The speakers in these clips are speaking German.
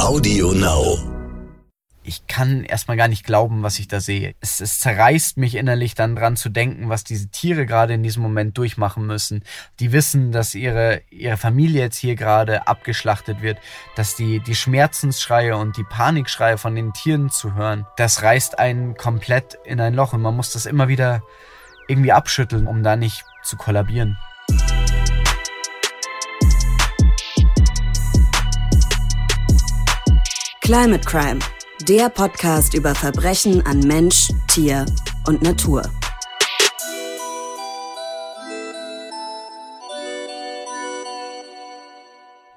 Audio Now. Ich kann erstmal gar nicht glauben, was ich da sehe. Es, es zerreißt mich innerlich dann dran zu denken, was diese Tiere gerade in diesem Moment durchmachen müssen. Die wissen, dass ihre, ihre Familie jetzt hier gerade abgeschlachtet wird, dass die, die Schmerzensschreie und die Panikschreie von den Tieren zu hören, das reißt einen komplett in ein Loch und man muss das immer wieder irgendwie abschütteln, um da nicht zu kollabieren. Climate Crime, der Podcast über Verbrechen an Mensch, Tier und Natur.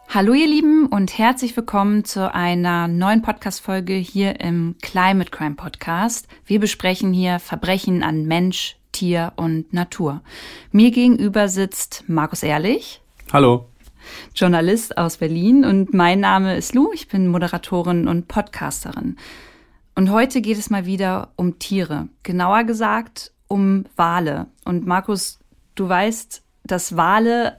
Hallo ihr Lieben und herzlich willkommen zu einer neuen Podcast-Folge hier im Climate Crime Podcast. Wir besprechen hier Verbrechen an Mensch, Tier und Natur. Mir gegenüber sitzt Markus Ehrlich. Hallo. Journalist aus Berlin und mein Name ist Lou. Ich bin Moderatorin und Podcasterin. Und heute geht es mal wieder um Tiere. Genauer gesagt um Wale. Und Markus, du weißt, dass Wale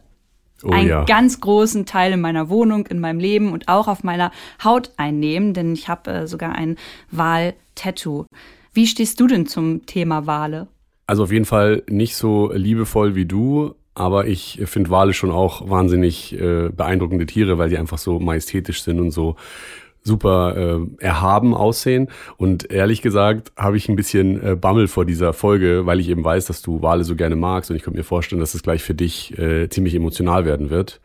Oh, einen ja. ganz großen Teil in meiner Wohnung, in meinem Leben und auch auf meiner Haut einnehmen, denn ich habe äh, sogar ein Wal-Tattoo. Wie stehst du denn zum Thema Wale? Also auf jeden Fall nicht so liebevoll wie du, aber ich finde Wale schon auch wahnsinnig äh, beeindruckende Tiere, weil die einfach so majestätisch sind und so super äh, erhaben aussehen. Und ehrlich gesagt habe ich ein bisschen äh, Bammel vor dieser Folge, weil ich eben weiß, dass du Wale so gerne magst und ich könnte mir vorstellen, dass es gleich für dich äh, ziemlich emotional werden wird.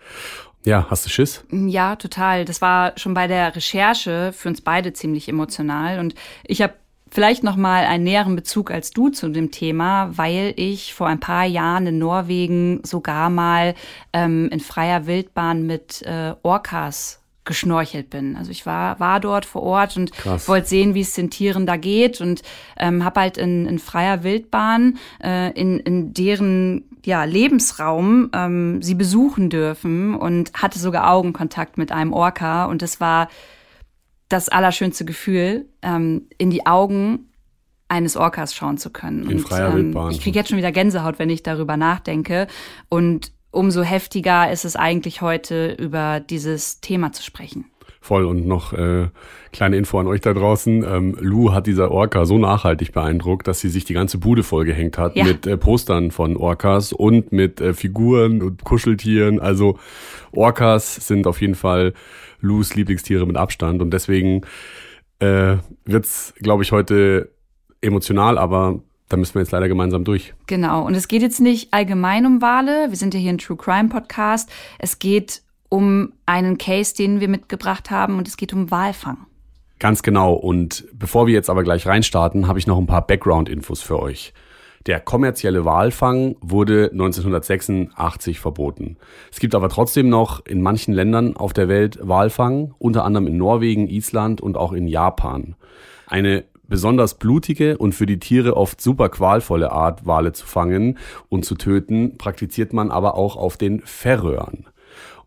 Ja, hast du Schiss? Ja, total. Das war schon bei der Recherche für uns beide ziemlich emotional und ich habe vielleicht noch mal einen näheren Bezug als du zu dem Thema, weil ich vor ein paar Jahren in Norwegen sogar mal ähm, in freier Wildbahn mit äh, Orcas geschnorchelt bin. Also ich war, war dort vor Ort und wollte sehen, wie es den Tieren da geht und ähm, habe halt in, in freier Wildbahn äh, in, in deren ja, Lebensraum ähm, sie besuchen dürfen und hatte sogar Augenkontakt mit einem Orca und es war das allerschönste Gefühl, ähm, in die Augen eines Orcas schauen zu können. In und, freier ähm, Wildbahn. Ich kriege jetzt schon wieder Gänsehaut, wenn ich darüber nachdenke. Und umso heftiger ist es eigentlich heute, über dieses Thema zu sprechen. Voll und noch äh, kleine Info an euch da draußen. Ähm, Lou hat dieser Orca so nachhaltig beeindruckt, dass sie sich die ganze Bude vollgehängt hat Ja. mit äh, Postern von Orcas und mit äh, Figuren und Kuscheltieren. Also Orcas sind auf jeden Fall Lous Lieblingstiere mit Abstand und deswegen äh, wird's, glaube ich, heute emotional, aber da müssen wir jetzt leider gemeinsam durch. Genau. Und es geht jetzt nicht allgemein um Wale. Wir sind ja hier ein True Crime Podcast. Es geht um einen Case, den wir mitgebracht haben und es geht um Walfang. Ganz genau. Und bevor wir jetzt aber gleich reinstarten, habe ich noch ein paar Background-Infos für euch. Der kommerzielle Walfang wurde 1986 verboten. Es gibt aber trotzdem noch in manchen Ländern auf der Welt Walfang, unter anderem in Norwegen, Island und auch in Japan. Eine besonders blutige und für die Tiere oft super qualvolle Art, Wale zu fangen und zu töten, praktiziert man aber auch auf den Färöern.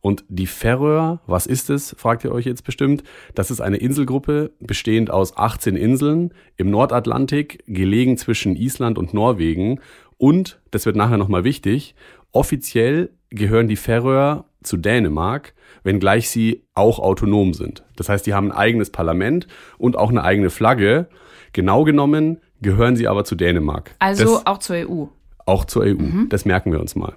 Und die Färöer, was ist es, fragt ihr euch jetzt bestimmt. Das ist eine Inselgruppe bestehend aus 18 Inseln im Nordatlantik, gelegen zwischen Island und Norwegen. Und, das wird nachher nochmal wichtig, offiziell gehören die Färöer zu Dänemark, wenngleich sie auch autonom sind. Das heißt, die haben ein eigenes Parlament und auch eine eigene Flagge. Genau genommen gehören sie aber zu Dänemark. Also Das- auch zur EU. auch zur EU. Das merken wir uns mal.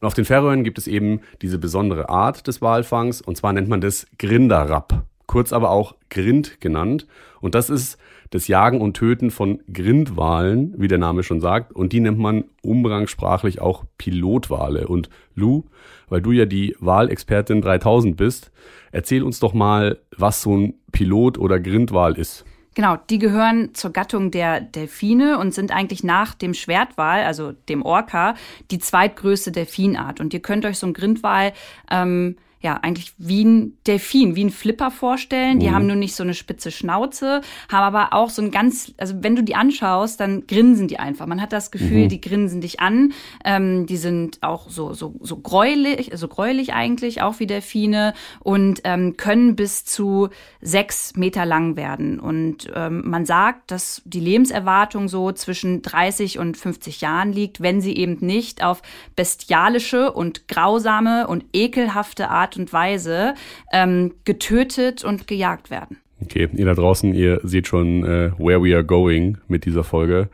Und auf den Färöern gibt es eben diese besondere Art des Walfangs und zwar nennt man das Grinderrapp, kurz aber auch Grind genannt. Und das ist das Jagen und Töten von Grindwalen, wie der Name schon sagt. Und die nennt man umgangssprachlich auch Pilotwale. Und Lou, weil du ja die Walexpertin 3000 bist, erzähl uns doch mal, was so ein Pilot oder Grindwal ist. Genau, die gehören zur Gattung der Delfine und sind eigentlich nach dem Schwertwal, also dem Orca, die zweitgrößte Delfinart. Und ihr könnt euch so einen Grindwal ähm, ja eigentlich wie ein Delfin, wie ein Flipper vorstellen. Die haben nur nicht so eine spitze Schnauze, haben aber auch so ein ganz, also wenn du die anschaust, dann grinsen die einfach. Man hat das Gefühl, die grinsen dich an. Ähm, die sind auch so so so gräulich, so gräulich eigentlich, auch wie Delfine und ähm, können bis zu sechs Meter lang werden. Und ähm, man sagt, dass die Lebenserwartung so zwischen 30 und 50 Jahren liegt, wenn sie eben nicht auf bestialische und grausame und ekelhafte Art Art und Weise ähm, getötet und gejagt werden. Okay, ihr da draußen, ihr seht schon, äh, where we are going mit dieser Folge.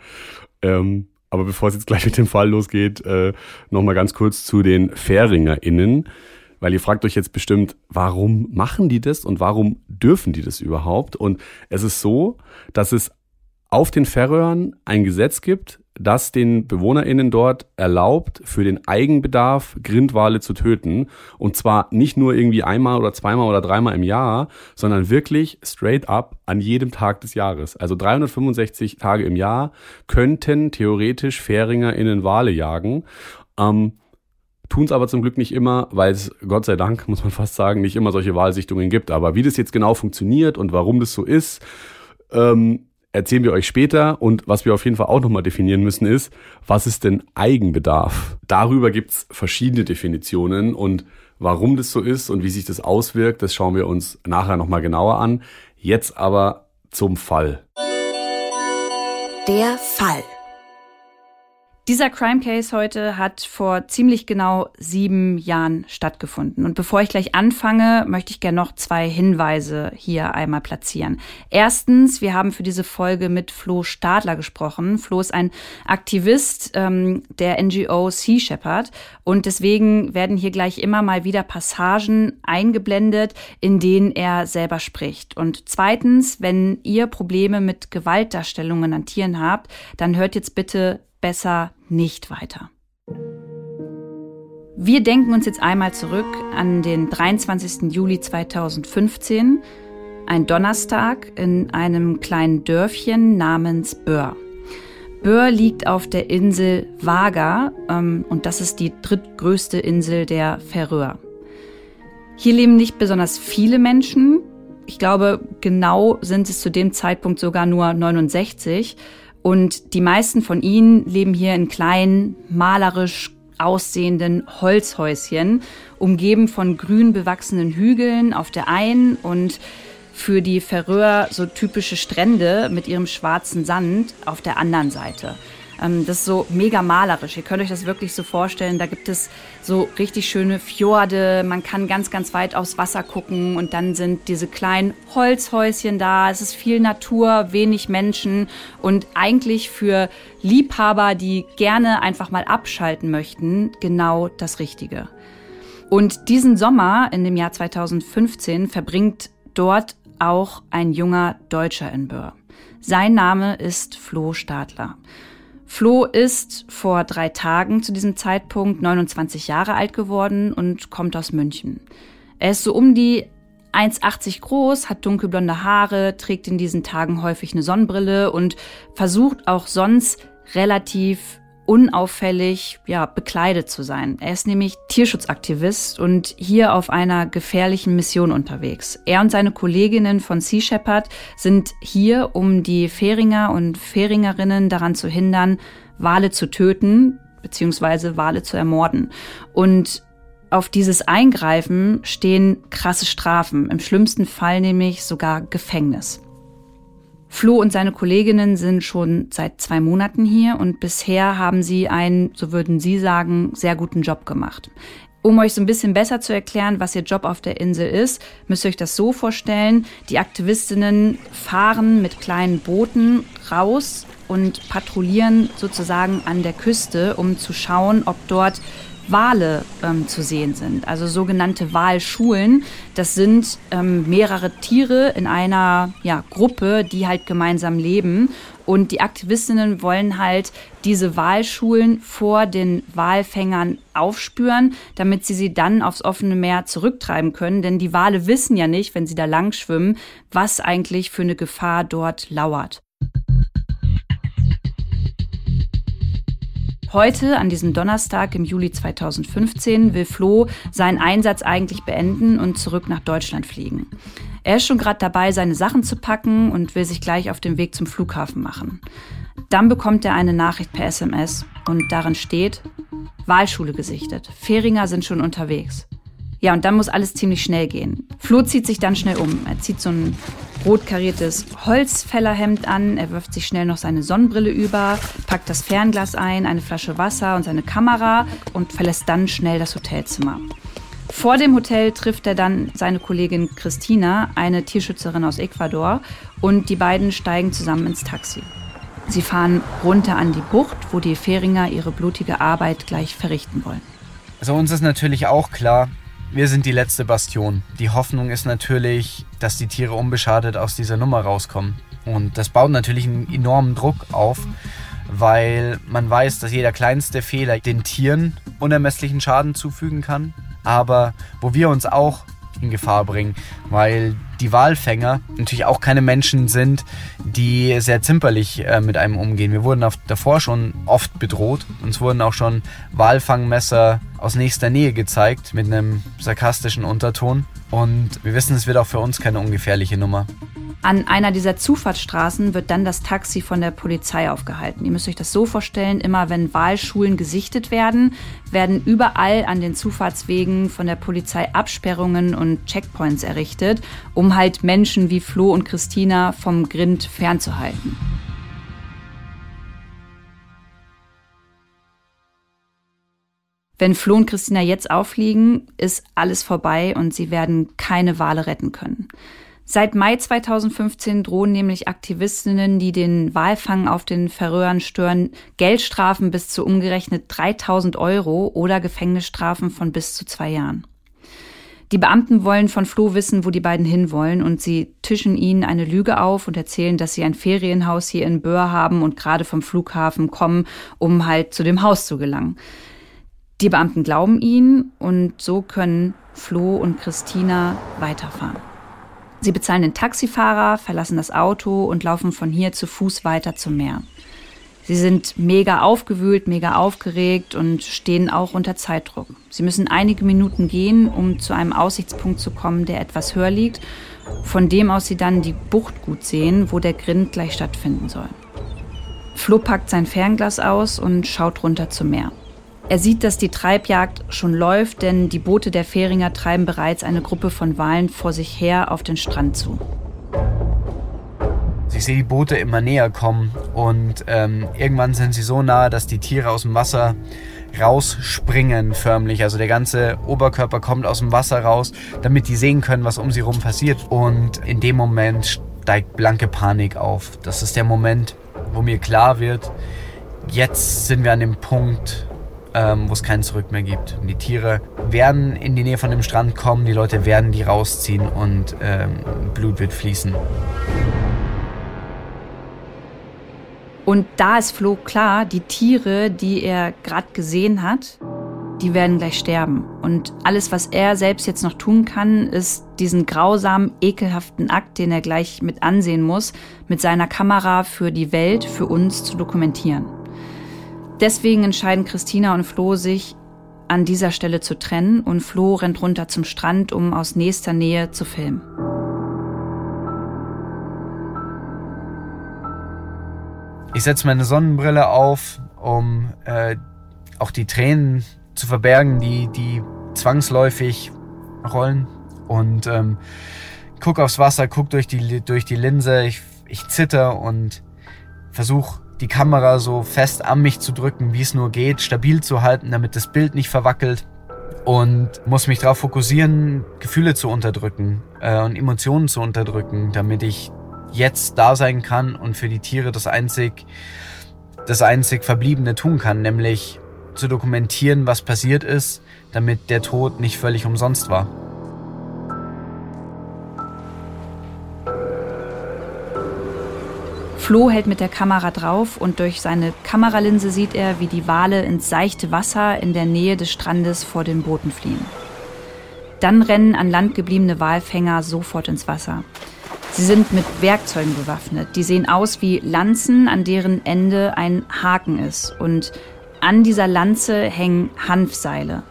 Ähm, aber bevor es jetzt gleich mit dem Fall losgeht, äh, nochmal ganz kurz zu den FähringerInnen. Weil ihr fragt euch jetzt bestimmt, warum machen die das und warum dürfen die das überhaupt? Und es ist so, dass es auf den Färöern ein Gesetz gibt, das den BewohnerInnen dort erlaubt, für den Eigenbedarf Grindwale zu töten. Und zwar nicht nur irgendwie einmal oder zweimal oder dreimal im Jahr, sondern wirklich straight up an jedem Tag des Jahres. Also 365 Tage im Jahr könnten theoretisch FäringerInnen Wale jagen. Ähm, Tun es aber zum Glück nicht immer, weil es, Gott sei Dank, muss man fast sagen, nicht immer solche Wahlsichtungen gibt. Aber wie das jetzt genau funktioniert und warum das so ist, ähm, erzählen wir euch später. Und was wir auf jeden Fall auch nochmal definieren müssen, ist, was ist denn Eigenbedarf? Darüber gibt's verschiedene Definitionen und warum das so ist und wie sich das auswirkt, das schauen wir uns nachher nochmal genauer an. Jetzt aber zum Fall. Der Fall. Dieser Crime Case heute hat vor ziemlich genau sieben Jahren stattgefunden. Und bevor ich gleich anfange, möchte ich gerne noch zwei Hinweise hier einmal platzieren. Erstens, wir haben für diese Folge mit Flo Stadler gesprochen. Flo ist ein Aktivist ähm, der NGO Sea Shepherd und deswegen werden hier gleich immer mal wieder Passagen eingeblendet, in denen er selber spricht. Und zweitens, wenn ihr Probleme mit Gewaltdarstellungen an Tieren habt, dann hört jetzt bitte besser nicht weiter. Wir denken uns jetzt einmal zurück an den 23. Juli 2015, ein Donnerstag in einem kleinen Dörfchen namens Böhr. Böhr liegt auf der Insel Vaga ähm, und das ist die drittgrößte Insel der Färöer. Hier leben nicht besonders viele Menschen. Ich glaube, genau sind es zu dem Zeitpunkt sogar nur 69. Und die meisten von ihnen leben hier in kleinen, malerisch aussehenden Holzhäuschen, umgeben von grün bewachsenen Hügeln auf der einen und für die Färöer so typische Strände mit ihrem schwarzen Sand auf der anderen Seite. Ähm, das ist so mega malerisch. Ihr könnt euch das wirklich so vorstellen. Da gibt es so richtig schöne Fjorde. Man kann ganz, ganz weit aufs Wasser gucken und dann sind diese kleinen Holzhäuschen da. Es ist viel Natur, wenig Menschen und eigentlich für Liebhaber, die gerne einfach mal abschalten möchten, genau das Richtige. Und diesen Sommer in dem Jahr 2015 verbringt dort auch ein junger Deutscher in Böhr. Sein Name ist Flo Stadler. Flo ist vor drei Tagen zu diesem Zeitpunkt 29 Jahre alt geworden und kommt aus München. Er ist so um die 1,80 groß, hat dunkelblonde Haare, trägt in diesen Tagen häufig eine Sonnenbrille und versucht auch sonst relativ unauffällig, ja, bekleidet zu sein. Er ist nämlich Tierschutzaktivist und hier auf einer gefährlichen Mission unterwegs. Er und seine Kolleginnen von Sea Shepherd sind hier, um die Fähringer und Fähringerinnen daran zu hindern, Wale zu töten, beziehungsweise Wale zu ermorden. Und auf dieses Eingreifen stehen krasse Strafen, im schlimmsten Fall nämlich sogar Gefängnis. Flo und seine Kolleginnen sind schon seit zwei Monaten hier und bisher haben sie einen, so würden sie sagen, sehr guten Job gemacht. Um euch so ein bisschen besser zu erklären, was ihr Job auf der Insel ist, müsst ihr euch das so vorstellen. Die Aktivistinnen fahren mit kleinen Booten raus und patrouillieren sozusagen an der Küste, um zu schauen, ob dort Wale ähm, zu sehen sind, also sogenannte Walschulen. Das sind ähm, mehrere Tiere in einer ja, Gruppe, die halt gemeinsam leben. Und die Aktivistinnen wollen halt diese Walschulen vor den Walfängern aufspüren, damit sie sie dann aufs offene Meer zurücktreiben können. Denn die Wale wissen ja nicht, wenn sie da lang schwimmen, was eigentlich für eine Gefahr dort lauert. Heute, an diesem Donnerstag im Juli 2015, will Flo seinen Einsatz eigentlich beenden und zurück nach Deutschland fliegen. Er ist schon gerade dabei, seine Sachen zu packen und will sich gleich auf den Weg zum Flughafen machen. Dann bekommt er eine Nachricht per SMS und darin steht, Wahlschule gesichtet. Fähringer sind schon unterwegs. Ja, und dann muss alles ziemlich schnell gehen. Flo zieht sich dann schnell um. Er zieht so ein rot kariertes Holzfällerhemd an, er wirft sich schnell noch seine Sonnenbrille über, packt das Fernglas ein, eine Flasche Wasser und seine Kamera und verlässt dann schnell das Hotelzimmer. Vor dem Hotel trifft er dann seine Kollegin Christina, eine Tierschützerin aus Ecuador, und die beiden steigen zusammen ins Taxi. Sie fahren runter an die Bucht, wo die Fähringer ihre blutige Arbeit gleich verrichten wollen. Also uns ist natürlich auch klar, wir sind die letzte Bastion. Die Hoffnung ist natürlich, dass die Tiere unbeschadet aus dieser Nummer rauskommen. Und das baut natürlich einen enormen Druck auf, weil man weiß, dass jeder kleinste Fehler den Tieren unermesslichen Schaden zufügen kann. Aber wo wir uns auch in Gefahr bringen, weil die Walfänger natürlich auch keine Menschen sind, die sehr zimperlich äh, mit einem umgehen. Wir wurden auf, davor schon oft bedroht. Uns wurden auch schon Walfangmesser aus nächster Nähe gezeigt mit einem sarkastischen Unterton. Und wir wissen, es wird auch für uns keine ungefährliche Nummer. An einer dieser Zufahrtsstraßen wird dann das Taxi von der Polizei aufgehalten. Ihr müsst euch das so vorstellen, immer wenn Wahlschulen gesichtet werden, werden überall an den Zufahrtswegen von der Polizei Absperrungen und Checkpoints errichtet, um halt Menschen wie Flo und Christina vom Grind fernzuhalten. Wenn Flo und Christina jetzt auffliegen, ist alles vorbei und sie werden keine Wale retten können. Seit Mai 2015 drohen nämlich Aktivistinnen, die den Walfang auf den Färöern stören, Geldstrafen bis zu umgerechnet 3000 Euro oder Gefängnisstrafen von bis zu zwei Jahren. Die Beamten wollen von Flo wissen, wo die beiden hinwollen und sie tischen ihnen eine Lüge auf und erzählen, dass sie ein Ferienhaus hier in Böhr haben und gerade vom Flughafen kommen, um halt zu dem Haus zu gelangen. Die Beamten glauben ihnen und so können Flo und Christina weiterfahren. Sie bezahlen den Taxifahrer, verlassen das Auto und laufen von hier zu Fuß weiter zum Meer. Sie sind mega aufgewühlt, mega aufgeregt und stehen auch unter Zeitdruck. Sie müssen einige Minuten gehen, um zu einem Aussichtspunkt zu kommen, der etwas höher liegt, von dem aus sie dann die Bucht gut sehen, wo der Grind gleich stattfinden soll. Flo packt sein Fernglas aus und schaut runter zum Meer. Er sieht, dass die Treibjagd schon läuft, denn die Boote der Fähringer treiben bereits eine Gruppe von Walen vor sich her auf den Strand zu. Ich sehe die Boote immer näher kommen und ähm, irgendwann sind sie so nahe, dass die Tiere aus dem Wasser rausspringen förmlich. Also der ganze Oberkörper kommt aus dem Wasser raus, damit die sehen können, was um sie herum passiert. Und in dem Moment steigt blanke Panik auf. Das ist der Moment, wo mir klar wird, jetzt sind wir an dem Punkt, ähm, wo es kein Zurück mehr gibt. Und die Tiere werden in die Nähe von dem Strand kommen, die Leute werden die rausziehen und ähm, Blut wird fließen. Und da ist Flo klar, die Tiere, die er gerade gesehen hat, die werden gleich sterben. Und alles, was er selbst jetzt noch tun kann, ist diesen grausamen, ekelhaften Akt, den er gleich mit ansehen muss, mit seiner Kamera für die Welt, für uns zu dokumentieren. Deswegen entscheiden Christina und Flo sich, an dieser Stelle zu trennen und Flo rennt runter zum Strand, um aus nächster Nähe zu filmen. Ich setze meine Sonnenbrille auf, um äh, auch die Tränen zu verbergen, die, die zwangsläufig rollen. Und ähm, guck aufs Wasser, guck durch die, durch die Linse. Ich, ich zitter und versuche die Kamera so fest an mich zu drücken, wie es nur geht, stabil zu halten, damit das Bild nicht verwackelt und muss mich darauf fokussieren, Gefühle zu unterdrücken äh, und Emotionen zu unterdrücken, damit ich jetzt da sein kann und für die Tiere das einzig, das einzig Verbliebene tun kann, nämlich zu dokumentieren, was passiert ist, damit der Tod nicht völlig umsonst war. Flo hält mit der Kamera drauf und durch seine Kameralinse sieht er, wie die Wale ins seichte Wasser in der Nähe des Strandes vor den Booten fliehen. Dann rennen an Land gebliebene Walfänger sofort ins Wasser. Sie sind mit Werkzeugen bewaffnet. Die sehen aus wie Lanzen, an deren Ende ein Haken ist. Und an dieser Lanze hängen Hanfseile.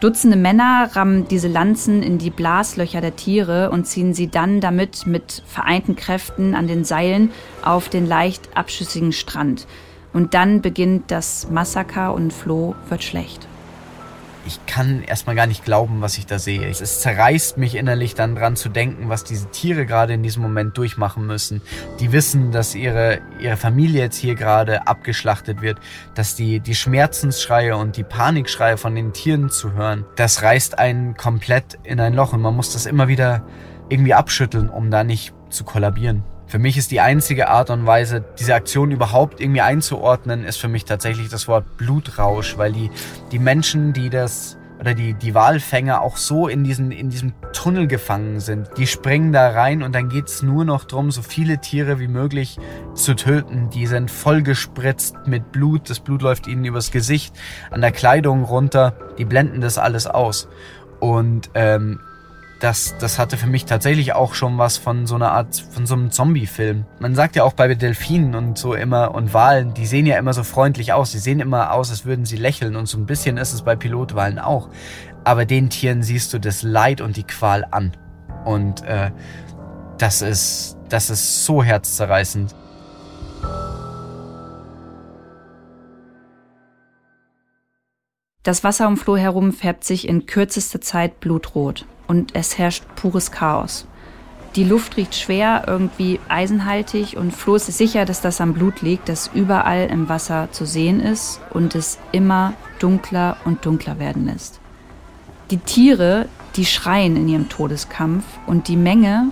Dutzende Männer rammen diese Lanzen in die Blaslöcher der Tiere und ziehen sie dann damit mit vereinten Kräften an den Seilen auf den leicht abschüssigen Strand. Und dann beginnt das Massaker und Flo wird schlecht. Ich kann erstmal gar nicht glauben, was ich da sehe. Es zerreißt mich innerlich dann dran zu denken, was diese Tiere gerade in diesem Moment durchmachen müssen. Die wissen, dass ihre, ihre Familie jetzt hier gerade abgeschlachtet wird, dass die, die Schmerzensschreie und die Panikschreie von den Tieren zu hören, das reißt einen komplett in ein Loch und man muss das immer wieder irgendwie abschütteln, um da nicht zu kollabieren. Für mich ist die einzige Art und Weise, diese Aktion überhaupt irgendwie einzuordnen, ist für mich tatsächlich das Wort Blutrausch, weil die, die Menschen, die das oder die, die Walfänger auch so in, diesen, in diesem Tunnel gefangen sind. Die springen da rein und dann geht's nur noch drum, so viele Tiere wie möglich zu töten. Die sind voll gespritzt mit Blut. Das Blut läuft ihnen übers Gesicht, an der Kleidung runter. Die blenden das alles aus. Und ähm, das, das hatte für mich tatsächlich auch schon was von so einer Art, von so einem Zombie-Film. Man sagt ja auch bei Delfinen und so immer und Walen, die sehen ja immer so freundlich aus. Die sehen immer aus, als würden sie lächeln und so ein bisschen ist es bei Pilotwalen auch. Aber den Tieren siehst du das Leid und die Qual an. Und äh, das ist, das ist so herzzerreißend. Das Wasser um Flo herum färbt sich in kürzester Zeit blutrot und es herrscht pures Chaos. Die Luft riecht schwer, irgendwie eisenhaltig und Flo ist sicher, dass das am Blut liegt, das überall im Wasser zu sehen ist und es immer dunkler und dunkler werden lässt. Die Tiere, die schreien in ihrem Todeskampf und die Menge,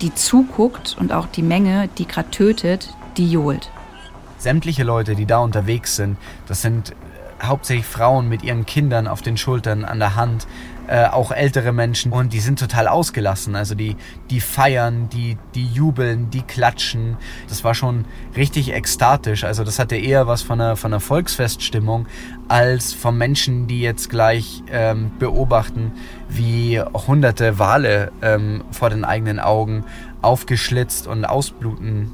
die zuguckt und auch die Menge, die gerade tötet, die johlt. Sämtliche Leute, die da unterwegs sind, das sind hauptsächlich Frauen mit ihren Kindern auf den Schultern, an der Hand, äh, auch ältere Menschen und die sind total ausgelassen. Also die, die feiern, die, die jubeln, die klatschen. Das war schon richtig ekstatisch. Also das hatte eher was von einer, von einer Volksfeststimmung als von Menschen, die jetzt gleich ähm, beobachten, wie hunderte Wale ähm, vor den eigenen Augen aufgeschlitzt und ausbluten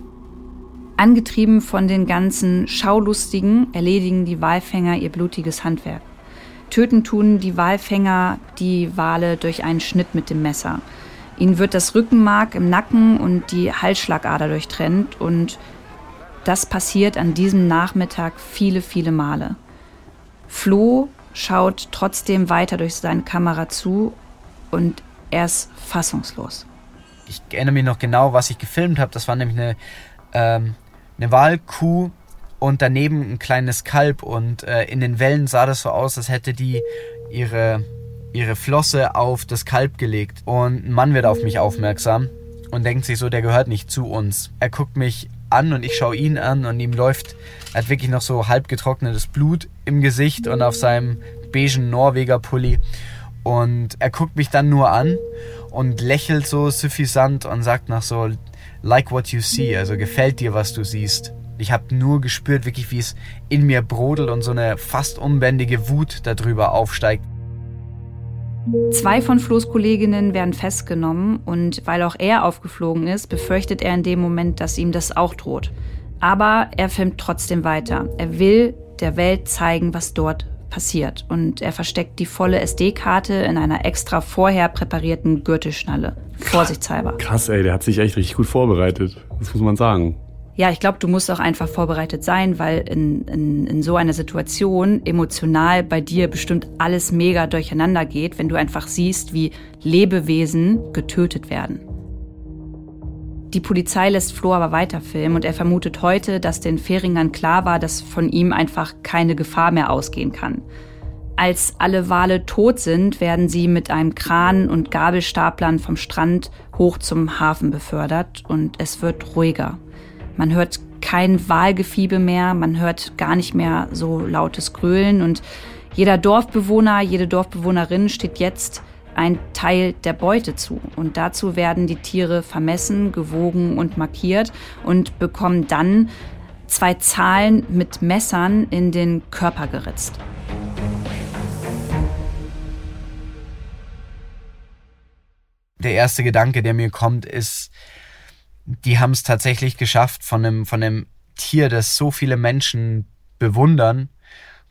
Angetrieben von den ganzen Schaulustigen erledigen die Walfänger ihr blutiges Handwerk. Töten tun die Walfänger die Wale durch einen Schnitt mit dem Messer. Ihnen wird das Rückenmark im Nacken und die Halsschlagader durchtrennt und das passiert an diesem Nachmittag viele, viele Male. Flo schaut trotzdem weiter durch seine Kamera zu und er ist fassungslos. Ich erinnere mich noch genau, was ich gefilmt habe. Das war nämlich eine, ähm, eine Walkuh, und daneben ein kleines Kalb und äh, in den Wellen sah das so aus, als hätte die ihre, ihre Flosse auf das Kalb gelegt. Und ein Mann wird auf mich aufmerksam und denkt sich so, der gehört nicht zu uns. Er guckt mich an und ich schaue ihn an und ihm läuft, er hat wirklich noch so halb getrocknetes Blut im Gesicht und auf seinem beigen Norweger Pulli. Und er guckt mich dann nur an und lächelt so suffisant und sagt nach so, like what you see, also gefällt dir, was du siehst. Ich habe nur gespürt, wirklich, wie es in mir brodelt und so eine fast unbändige Wut darüber aufsteigt. Zwei von Flo's Kolleginnen werden festgenommen und weil auch er aufgeflogen ist, befürchtet er in dem Moment, dass ihm das auch droht. Aber er filmt trotzdem weiter. Er will der Welt zeigen, was dort passiert. Und er versteckt die volle SD-Karte in einer extra vorher präparierten Gürtelschnalle. Vorsichtshalber. Krass, ey, der hat sich echt richtig gut vorbereitet. Das muss man sagen ja, ich glaube, du musst auch einfach vorbereitet sein, weil in, in, in so einer Situation emotional bei dir bestimmt alles mega durcheinander geht, wenn du einfach siehst, wie Lebewesen getötet werden. Die Polizei lässt Flo aber weiter filmen und er vermutet heute, dass den Färingern klar war, dass von ihm einfach keine Gefahr mehr ausgehen kann. Als alle Wale tot sind, werden sie mit einem Kran und Gabelstaplern vom Strand hoch zum Hafen befördert und es wird ruhiger. Man hört kein Wahlgefiebe mehr, man hört gar nicht mehr so lautes Grölen und jeder Dorfbewohner, jede Dorfbewohnerin steht jetzt ein Teil der Beute zu. Und dazu werden die Tiere vermessen, gewogen und markiert und bekommen dann zwei Zahlen mit Messern in den Körper geritzt. Der erste Gedanke, der mir kommt, ist, die haben es tatsächlich geschafft, von einem, von einem Tier, das so viele Menschen bewundern,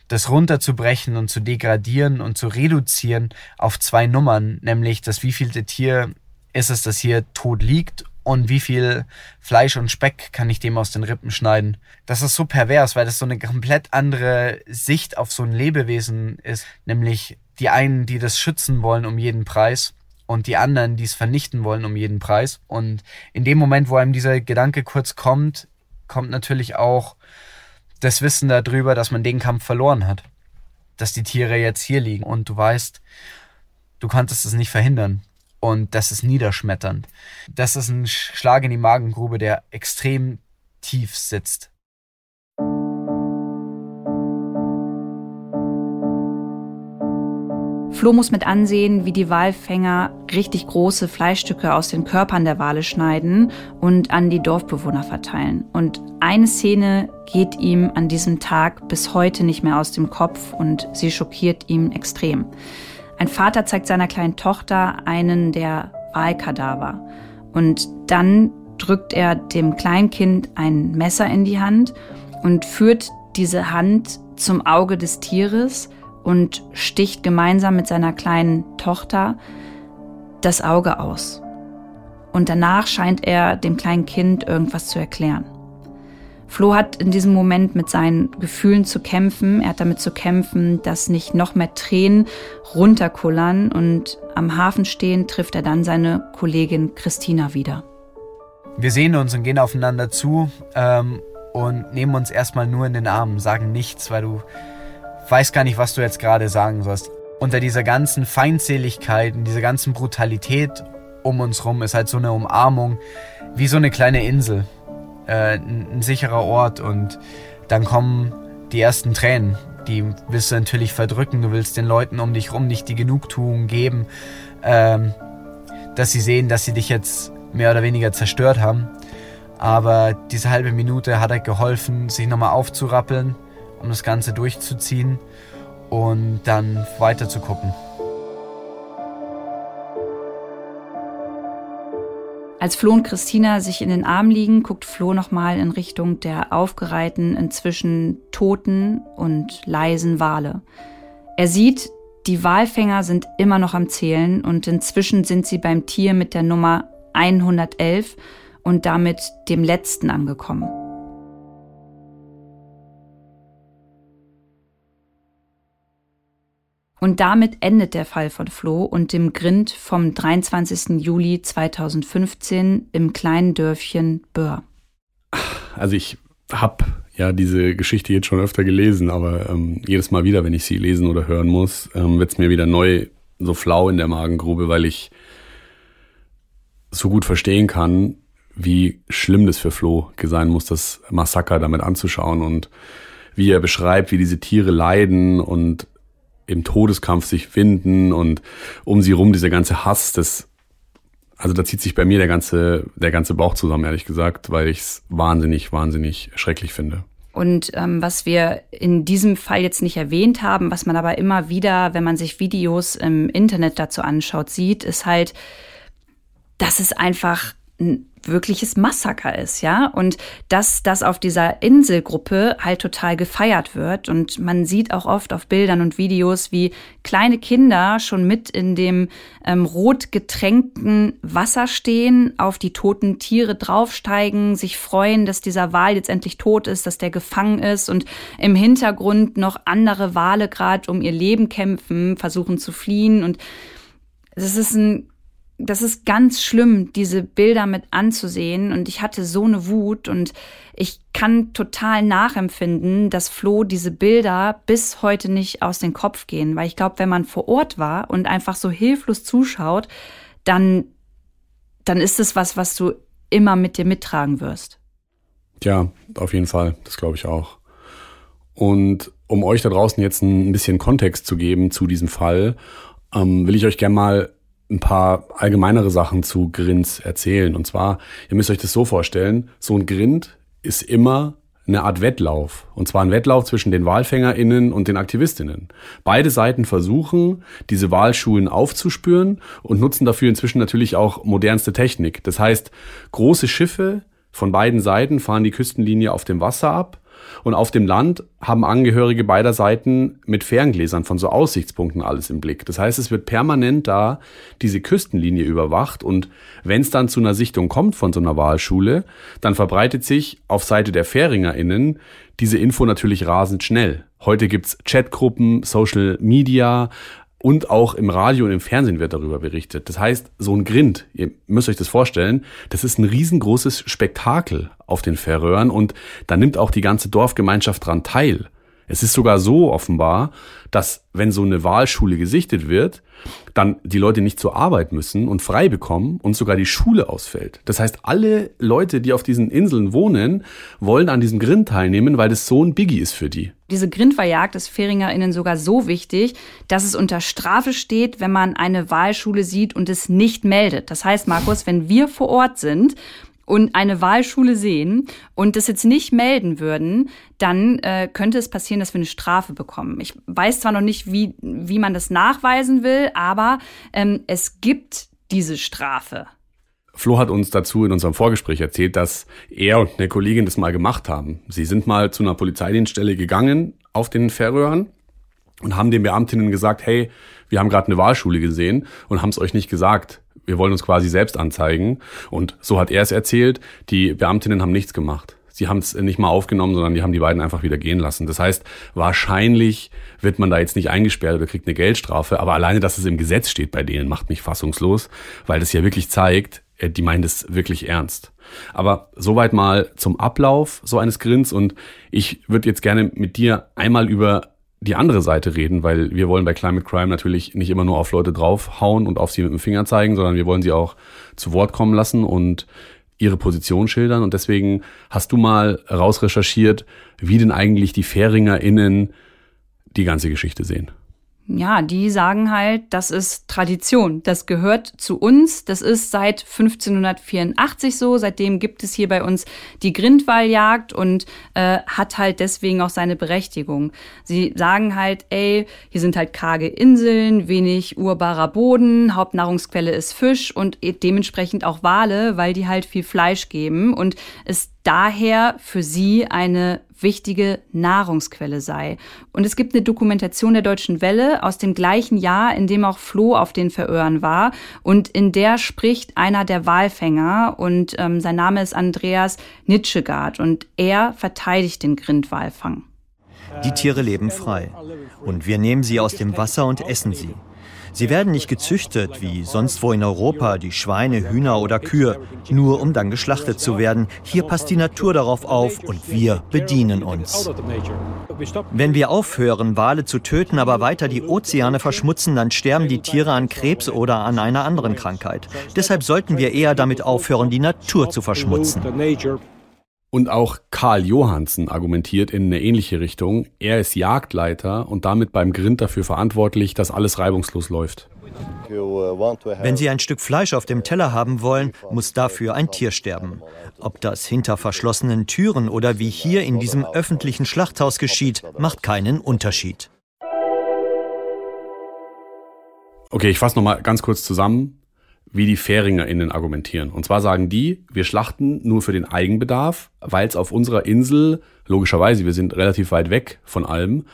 das runterzubrechen und zu degradieren und zu reduzieren auf zwei Nummern, nämlich das wievielte Tier ist es, das hier tot liegt und wie viel Fleisch und Speck kann ich dem aus den Rippen schneiden. Das ist so pervers, weil das so eine komplett andere Sicht auf so ein Lebewesen ist, nämlich die einen, die das schützen wollen um jeden Preis und die anderen, die es vernichten wollen um jeden Preis. Und in dem Moment, wo einem dieser Gedanke kurz kommt, kommt natürlich auch das Wissen darüber, dass man den Kampf verloren hat. Dass die Tiere jetzt hier liegen und du weißt, du konntest es nicht verhindern. Und das ist niederschmetternd. Das ist ein Schlag in die Magengrube, der extrem tief sitzt. Flo muss mit ansehen, wie die Walfänger richtig große Fleischstücke aus den Körpern der Wale schneiden und an die Dorfbewohner verteilen. Und eine Szene geht ihm an diesem Tag bis heute nicht mehr aus dem Kopf und sie schockiert ihn extrem. Ein Vater zeigt seiner kleinen Tochter einen der Walkadaver und dann drückt er dem Kleinkind ein Messer in die Hand und führt diese Hand zum Auge des Tieres und sticht gemeinsam mit seiner kleinen Tochter das Auge aus. Und danach scheint er dem kleinen Kind irgendwas zu erklären. Flo hat in diesem Moment mit seinen Gefühlen zu kämpfen. Er hat damit zu kämpfen, dass nicht noch mehr Tränen runterkullern. Und am Hafen stehen trifft er dann seine Kollegin Christina wieder. Wir sehen uns und gehen aufeinander zu ähm, und nehmen uns erstmal nur in den Arm, sagen nichts, weil du weiß gar nicht, was du jetzt gerade sagen sollst. Unter dieser ganzen Feindseligkeit und dieser ganzen Brutalität um uns rum ist halt so eine Umarmung wie so eine kleine Insel, äh, ein, ein sicherer Ort und dann kommen die ersten Tränen. Die willst du natürlich verdrücken. Du willst den Leuten um dich rum nicht die Genugtuung geben, ähm, dass sie sehen, dass sie dich jetzt mehr oder weniger zerstört haben. Aber diese halbe Minute hat er geholfen, sich nochmal aufzurappeln um das Ganze durchzuziehen und dann weiter zu gucken. Als Flo und Christina sich in den Arm liegen, guckt Flo nochmal in Richtung der aufgereihten, inzwischen toten und leisen Wale. Er sieht, die Walfänger sind immer noch am Zählen und inzwischen sind sie beim Tier mit der Nummer 111 und damit dem letzten angekommen. Und damit endet der Fall von Flo und dem Grind vom 23. Juli 2015 im kleinen Dörfchen Böhr. Also ich habe ja diese Geschichte jetzt schon öfter gelesen, aber ähm, jedes Mal wieder, wenn ich sie lesen oder hören muss, ähm, wird es mir wieder neu so flau in der Magengrube, weil ich so gut verstehen kann, wie schlimm das für Flo sein muss, das Massaker damit anzuschauen und wie er beschreibt, wie diese Tiere leiden und im Todeskampf sich winden und um sie rum dieser ganze Hass, das also da zieht sich bei mir der ganze, der ganze Bauch zusammen, ehrlich gesagt, weil ich es wahnsinnig, wahnsinnig schrecklich finde. Und ähm, was wir in diesem Fall jetzt nicht erwähnt haben, was man aber immer wieder, wenn man sich Videos im Internet dazu anschaut, sieht, ist halt, dass es einfach ein wirkliches Massaker ist, ja, und dass das auf dieser Inselgruppe halt total gefeiert wird. Und man sieht auch oft auf Bildern und Videos, wie kleine Kinder schon mit in dem ähm, rot getränkten Wasser stehen, auf die toten Tiere draufsteigen, sich freuen, dass dieser Wal jetzt endlich tot ist, dass der gefangen ist und im Hintergrund noch andere Wale gerade um ihr Leben kämpfen, versuchen zu fliehen. Und es ist ein das ist ganz schlimm, diese Bilder mit anzusehen. Und ich hatte so eine Wut und ich kann total nachempfinden, dass Flo diese Bilder bis heute nicht aus dem Kopf gehen. Weil ich glaube, wenn man vor Ort war und einfach so hilflos zuschaut, dann, dann ist es was, was du immer mit dir mittragen wirst. Ja, auf jeden Fall. Das glaube ich auch. Und um euch da draußen jetzt ein bisschen Kontext zu geben zu diesem Fall, ähm, will ich euch gerne mal ein paar allgemeinere Sachen zu Grinds erzählen. Und zwar, ihr müsst euch das so vorstellen, so ein Grind ist immer eine Art Wettlauf. Und zwar ein Wettlauf zwischen den WahlfängerInnen und den AktivistInnen. Beide Seiten versuchen, diese Wahlschulen aufzuspüren und nutzen dafür inzwischen natürlich auch modernste Technik. Das heißt, große Schiffe von beiden Seiten fahren die Küstenlinie auf dem Wasser ab und auf dem Land haben Angehörige beider Seiten mit Ferngläsern von so Aussichtspunkten alles im Blick. Das heißt, es wird permanent da diese Küstenlinie überwacht und wenn es dann zu einer Sichtung kommt von so einer Wahlschule, dann verbreitet sich auf Seite der FähringerInnen diese Info natürlich rasend schnell. Heute gibt's Chatgruppen, Social Media, Und auch im Radio und im Fernsehen wird darüber berichtet. Das heißt, so ein Grind, ihr müsst euch das vorstellen, das ist ein riesengroßes Spektakel auf den Färöern und da nimmt auch die ganze Dorfgemeinschaft dran teil. Es ist sogar so offenbar, dass wenn so eine Wahlschule gesichtet wird, dann die Leute nicht zur Arbeit müssen und frei bekommen und sogar die Schule ausfällt. Das heißt, alle Leute, die auf diesen Inseln wohnen, wollen an diesem Grind teilnehmen, weil das so ein Biggie ist für die. Diese Grindwalljagd ist FäringerInnen sogar so wichtig, dass es unter Strafe steht, wenn man eine Wahlschule sieht und es nicht meldet. Das heißt, Markus, wenn wir vor Ort sind und eine Wahlschule sehen und das jetzt nicht melden würden, dann äh, könnte es passieren, dass wir eine Strafe bekommen. Ich weiß zwar noch nicht, wie, wie man das nachweisen will, aber ähm, es gibt diese Strafe. Flo hat uns dazu in unserem Vorgespräch erzählt, dass er und eine Kollegin das mal gemacht haben. Sie sind mal zu einer Polizeidienststelle gegangen auf den Färöern und haben den Beamtinnen gesagt, hey, wir haben gerade eine Wahlschule gesehen und haben es euch nicht gesagt wir wollen uns quasi selbst anzeigen. Und so hat er es erzählt. Die Beamtinnen haben nichts gemacht. Sie haben es nicht mal aufgenommen, sondern die haben die beiden einfach wieder gehen lassen. Das heißt, wahrscheinlich wird man da jetzt nicht eingesperrt oder kriegt eine Geldstrafe. Aber alleine, dass es im Gesetz steht bei denen, macht mich fassungslos, weil das ja wirklich zeigt, äh, die meinen das wirklich ernst. Aber soweit mal zum Ablauf so eines Grins und ich würde jetzt gerne mit dir einmal über die andere Seite reden, weil wir wollen bei Climate Crime natürlich nicht immer nur auf Leute draufhauen und auf sie mit dem Finger zeigen, sondern wir wollen sie auch zu Wort kommen lassen und ihre Position schildern. Und deswegen hast du mal rausrecherchiert, wie denn eigentlich die FäringerInnen die ganze Geschichte sehen ja, die sagen halt, das ist Tradition, das gehört zu uns, das ist seit 1584 so, seitdem gibt es hier bei uns die Grindwalljagd und äh, hat halt deswegen auch seine Berechtigung. Sie sagen halt, ey, hier sind halt karge Inseln, wenig urbarer Boden, Hauptnahrungsquelle ist Fisch und dementsprechend auch Wale, weil die halt viel Fleisch geben. Und es daher für sie eine wichtige Nahrungsquelle sei. Und es gibt eine Dokumentation der Deutschen Welle aus dem gleichen Jahr, in dem auch Flo auf den Veröhren war. Und in der spricht einer der Walfänger und ähm, sein Name ist Andreas Nitschegard und er verteidigt den Grindwalfang. Die Tiere leben frei und wir nehmen sie aus dem Wasser und essen sie. Sie werden nicht gezüchtet, wie sonst wo in Europa die Schweine, Hühner oder Kühe, nur um dann geschlachtet zu werden. Hier passt die Natur darauf auf und wir bedienen uns. Wenn wir aufhören, Wale zu töten, aber weiter die Ozeane verschmutzen, dann sterben die Tiere an Krebs oder an einer anderen Krankheit. Deshalb sollten wir eher damit aufhören, die Natur zu verschmutzen. Und auch Karl Johansen argumentiert in eine ähnliche Richtung. Er ist Jagdleiter und damit beim Grind dafür verantwortlich, dass alles reibungslos läuft. Wenn Sie ein Stück Fleisch auf dem Teller haben wollen, muss dafür ein Tier sterben. Ob das hinter verschlossenen Türen oder wie hier in diesem öffentlichen Schlachthaus geschieht, macht keinen Unterschied. Okay, ich fasse nochmal ganz kurz zusammen wie die FäringerInnen argumentieren. Und zwar sagen die, wir schlachten nur für den Eigenbedarf, weil es auf unserer Insel, logischerweise, wir sind relativ weit weg von allem,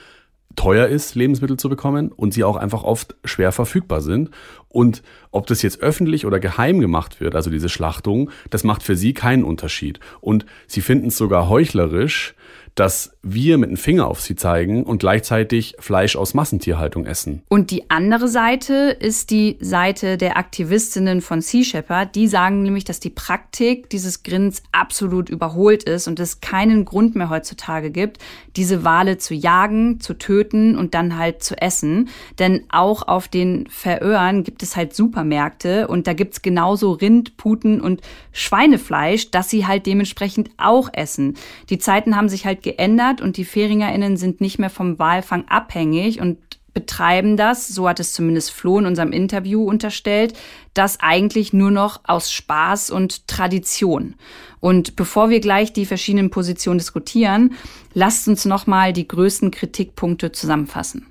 teuer ist, Lebensmittel zu bekommen und sie auch einfach oft schwer verfügbar sind. Und ob das jetzt öffentlich oder geheim gemacht wird, also diese Schlachtung, das macht für sie keinen Unterschied. Und sie finden es sogar heuchlerisch, dass wir mit dem Finger auf sie zeigen und gleichzeitig Fleisch aus Massentierhaltung essen. Und die andere Seite ist die Seite der Aktivistinnen von Sea Shepherd. Die sagen nämlich, dass die Praktik dieses Grins absolut überholt ist und es keinen Grund mehr heutzutage gibt, diese Wale zu jagen, zu töten und dann halt zu essen. Denn auch auf den Veröhren gibt es halt Supermärkte und da gibt's genauso Rind, Puten und Schweinefleisch, das sie halt dementsprechend auch essen. Die Zeiten haben sich halt geändert und die FäringerInnen sind nicht mehr vom Walfang abhängig und betreiben das, so hat es zumindest Flo in unserem Interview unterstellt, das eigentlich nur noch aus Spaß und Tradition. Und bevor wir gleich die verschiedenen Positionen diskutieren, lasst uns nochmal die größten Kritikpunkte zusammenfassen.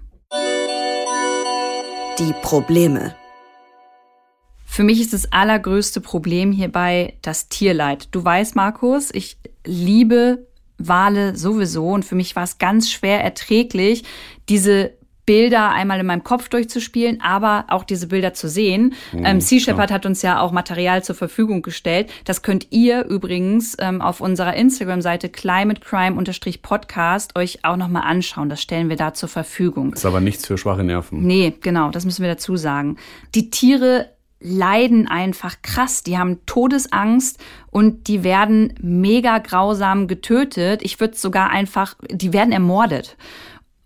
Die Probleme. Für mich ist das allergrößte Problem hierbei das Tierleid. Du weißt, Markus, ich liebe Wale sowieso und für mich war es ganz schwer erträglich, diese Bilder einmal in meinem Kopf durchzuspielen, aber auch diese Bilder zu sehen. Mhm, ähm, sea Shepherd hat uns ja auch Material zur Verfügung gestellt. Das könnt ihr übrigens ähm, auf unserer Instagram-Seite climatecrime-podcast euch auch nochmal anschauen. Das stellen wir da zur Verfügung. Ist aber nichts für schwache Nerven. Nee, genau, das müssen wir dazu sagen. Die Tiere leiden einfach krass. Die haben Todesangst und die werden mega grausam getötet. Ich würde sogar einfach, die werden ermordet.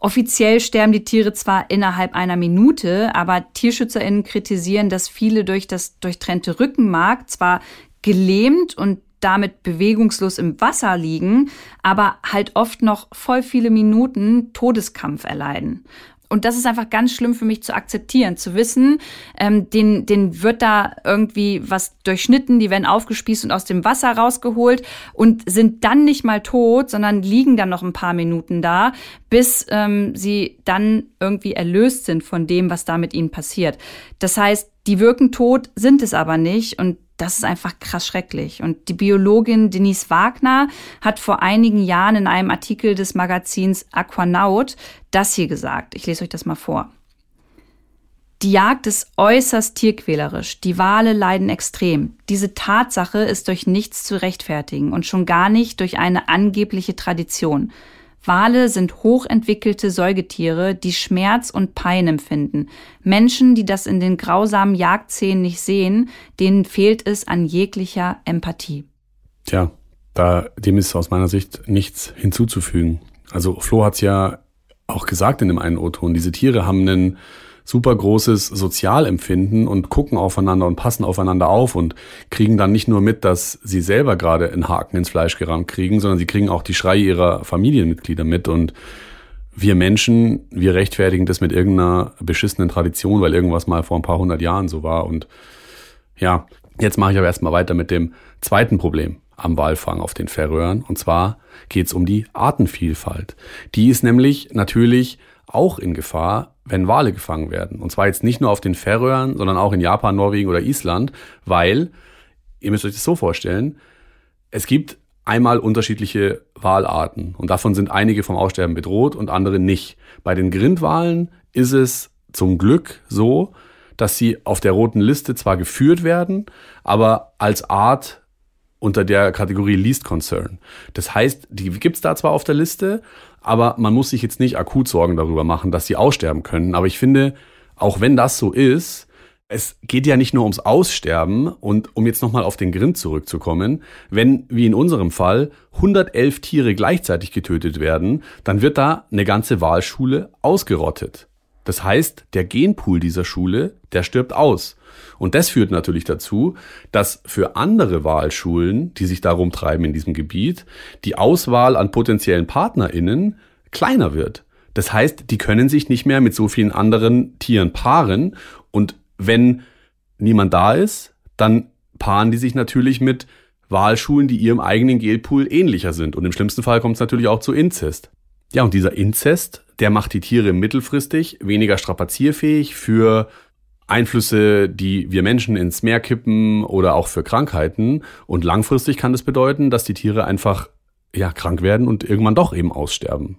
Offiziell sterben die Tiere zwar innerhalb einer Minute, aber TierschützerInnen kritisieren, dass viele durch das durchtrennte Rückenmark zwar gelähmt und damit bewegungslos im Wasser liegen, aber halt oft noch voll viele Minuten Todeskampf erleiden. Und das ist einfach ganz schlimm für mich zu akzeptieren, zu wissen, ähm, den, den wird da irgendwie was durchschnitten, die werden aufgespießt und aus dem Wasser rausgeholt und sind dann nicht mal tot, sondern liegen dann noch ein paar Minuten da, bis ähm, sie dann irgendwie erlöst sind von dem, was da mit ihnen passiert. Das heißt, die wirken tot, sind es aber nicht und das ist einfach krass schrecklich. Und die Biologin Denise Wagner hat vor einigen Jahren in einem Artikel des Magazins Aquanaut das hier gesagt. Ich lese euch das mal vor. Die Jagd ist äußerst tierquälerisch. Die Wale leiden extrem. Diese Tatsache ist durch nichts zu rechtfertigen und schon gar nicht durch eine angebliche Tradition. Wale sind hochentwickelte Säugetiere, die Schmerz und Pein empfinden. Menschen, die das in den grausamen Jagdszenen nicht sehen, denen fehlt es an jeglicher Empathie. Tja, da, dem ist aus meiner Sicht nichts hinzuzufügen. Also Flo hat es ja auch gesagt in dem einen O-Ton, diese Tiere haben einen super großes Sozialempfinden und gucken aufeinander und passen aufeinander auf und kriegen dann nicht nur mit, dass sie selber gerade einen Haken ins Fleisch gerammt kriegen, sondern sie kriegen auch die Schreie ihrer Familienmitglieder mit. Und wir Menschen, wir rechtfertigen das mit irgendeiner beschissenen Tradition, weil irgendwas mal vor ein paar hundert Jahren so war. Und ja, jetzt mache ich aber erstmal weiter mit dem zweiten Problem am Walfang auf den Färöern. Und zwar geht es um die Artenvielfalt. Die ist nämlich natürlich auch in Gefahr, wenn Wale gefangen werden. Und zwar jetzt nicht nur auf den Färöern, sondern auch in Japan, Norwegen oder Island, weil, ihr müsst euch das so vorstellen, es gibt einmal unterschiedliche Walarten und davon sind einige vom Aussterben bedroht und andere nicht. Bei den Grindwalen ist es zum Glück so, dass sie auf der roten Liste zwar geführt werden, aber als Art unter der Kategorie Least Concern. Das heißt, die gibt's da zwar auf der Liste, aber man muss sich jetzt nicht akut Sorgen darüber machen, dass sie aussterben können. Aber ich finde, auch wenn das so ist, es geht ja nicht nur ums Aussterben und um jetzt nochmal auf den Grind zurückzukommen, wenn, wie in unserem Fall, 111 Tiere gleichzeitig getötet werden, dann wird da eine ganze Wahlschule ausgerottet. Das heißt, der Genpool dieser Schule, der stirbt aus. Und das führt natürlich dazu, dass für andere Wahlschulen, die sich darum treiben in diesem Gebiet, die Auswahl an potenziellen PartnerInnen kleiner wird. Das heißt, die können sich nicht mehr mit so vielen anderen Tieren paaren. Und wenn niemand da ist, dann paaren die sich natürlich mit Wahlschulen, die ihrem eigenen Gelpool ähnlicher sind. Und im schlimmsten Fall kommt es natürlich auch zu Inzest. Ja, und dieser Inzest, der macht die Tiere mittelfristig weniger strapazierfähig für Einflüsse, die wir Menschen ins Meer kippen oder auch für Krankheiten. Und langfristig kann das bedeuten, dass die Tiere einfach ja, krank werden und irgendwann doch eben aussterben.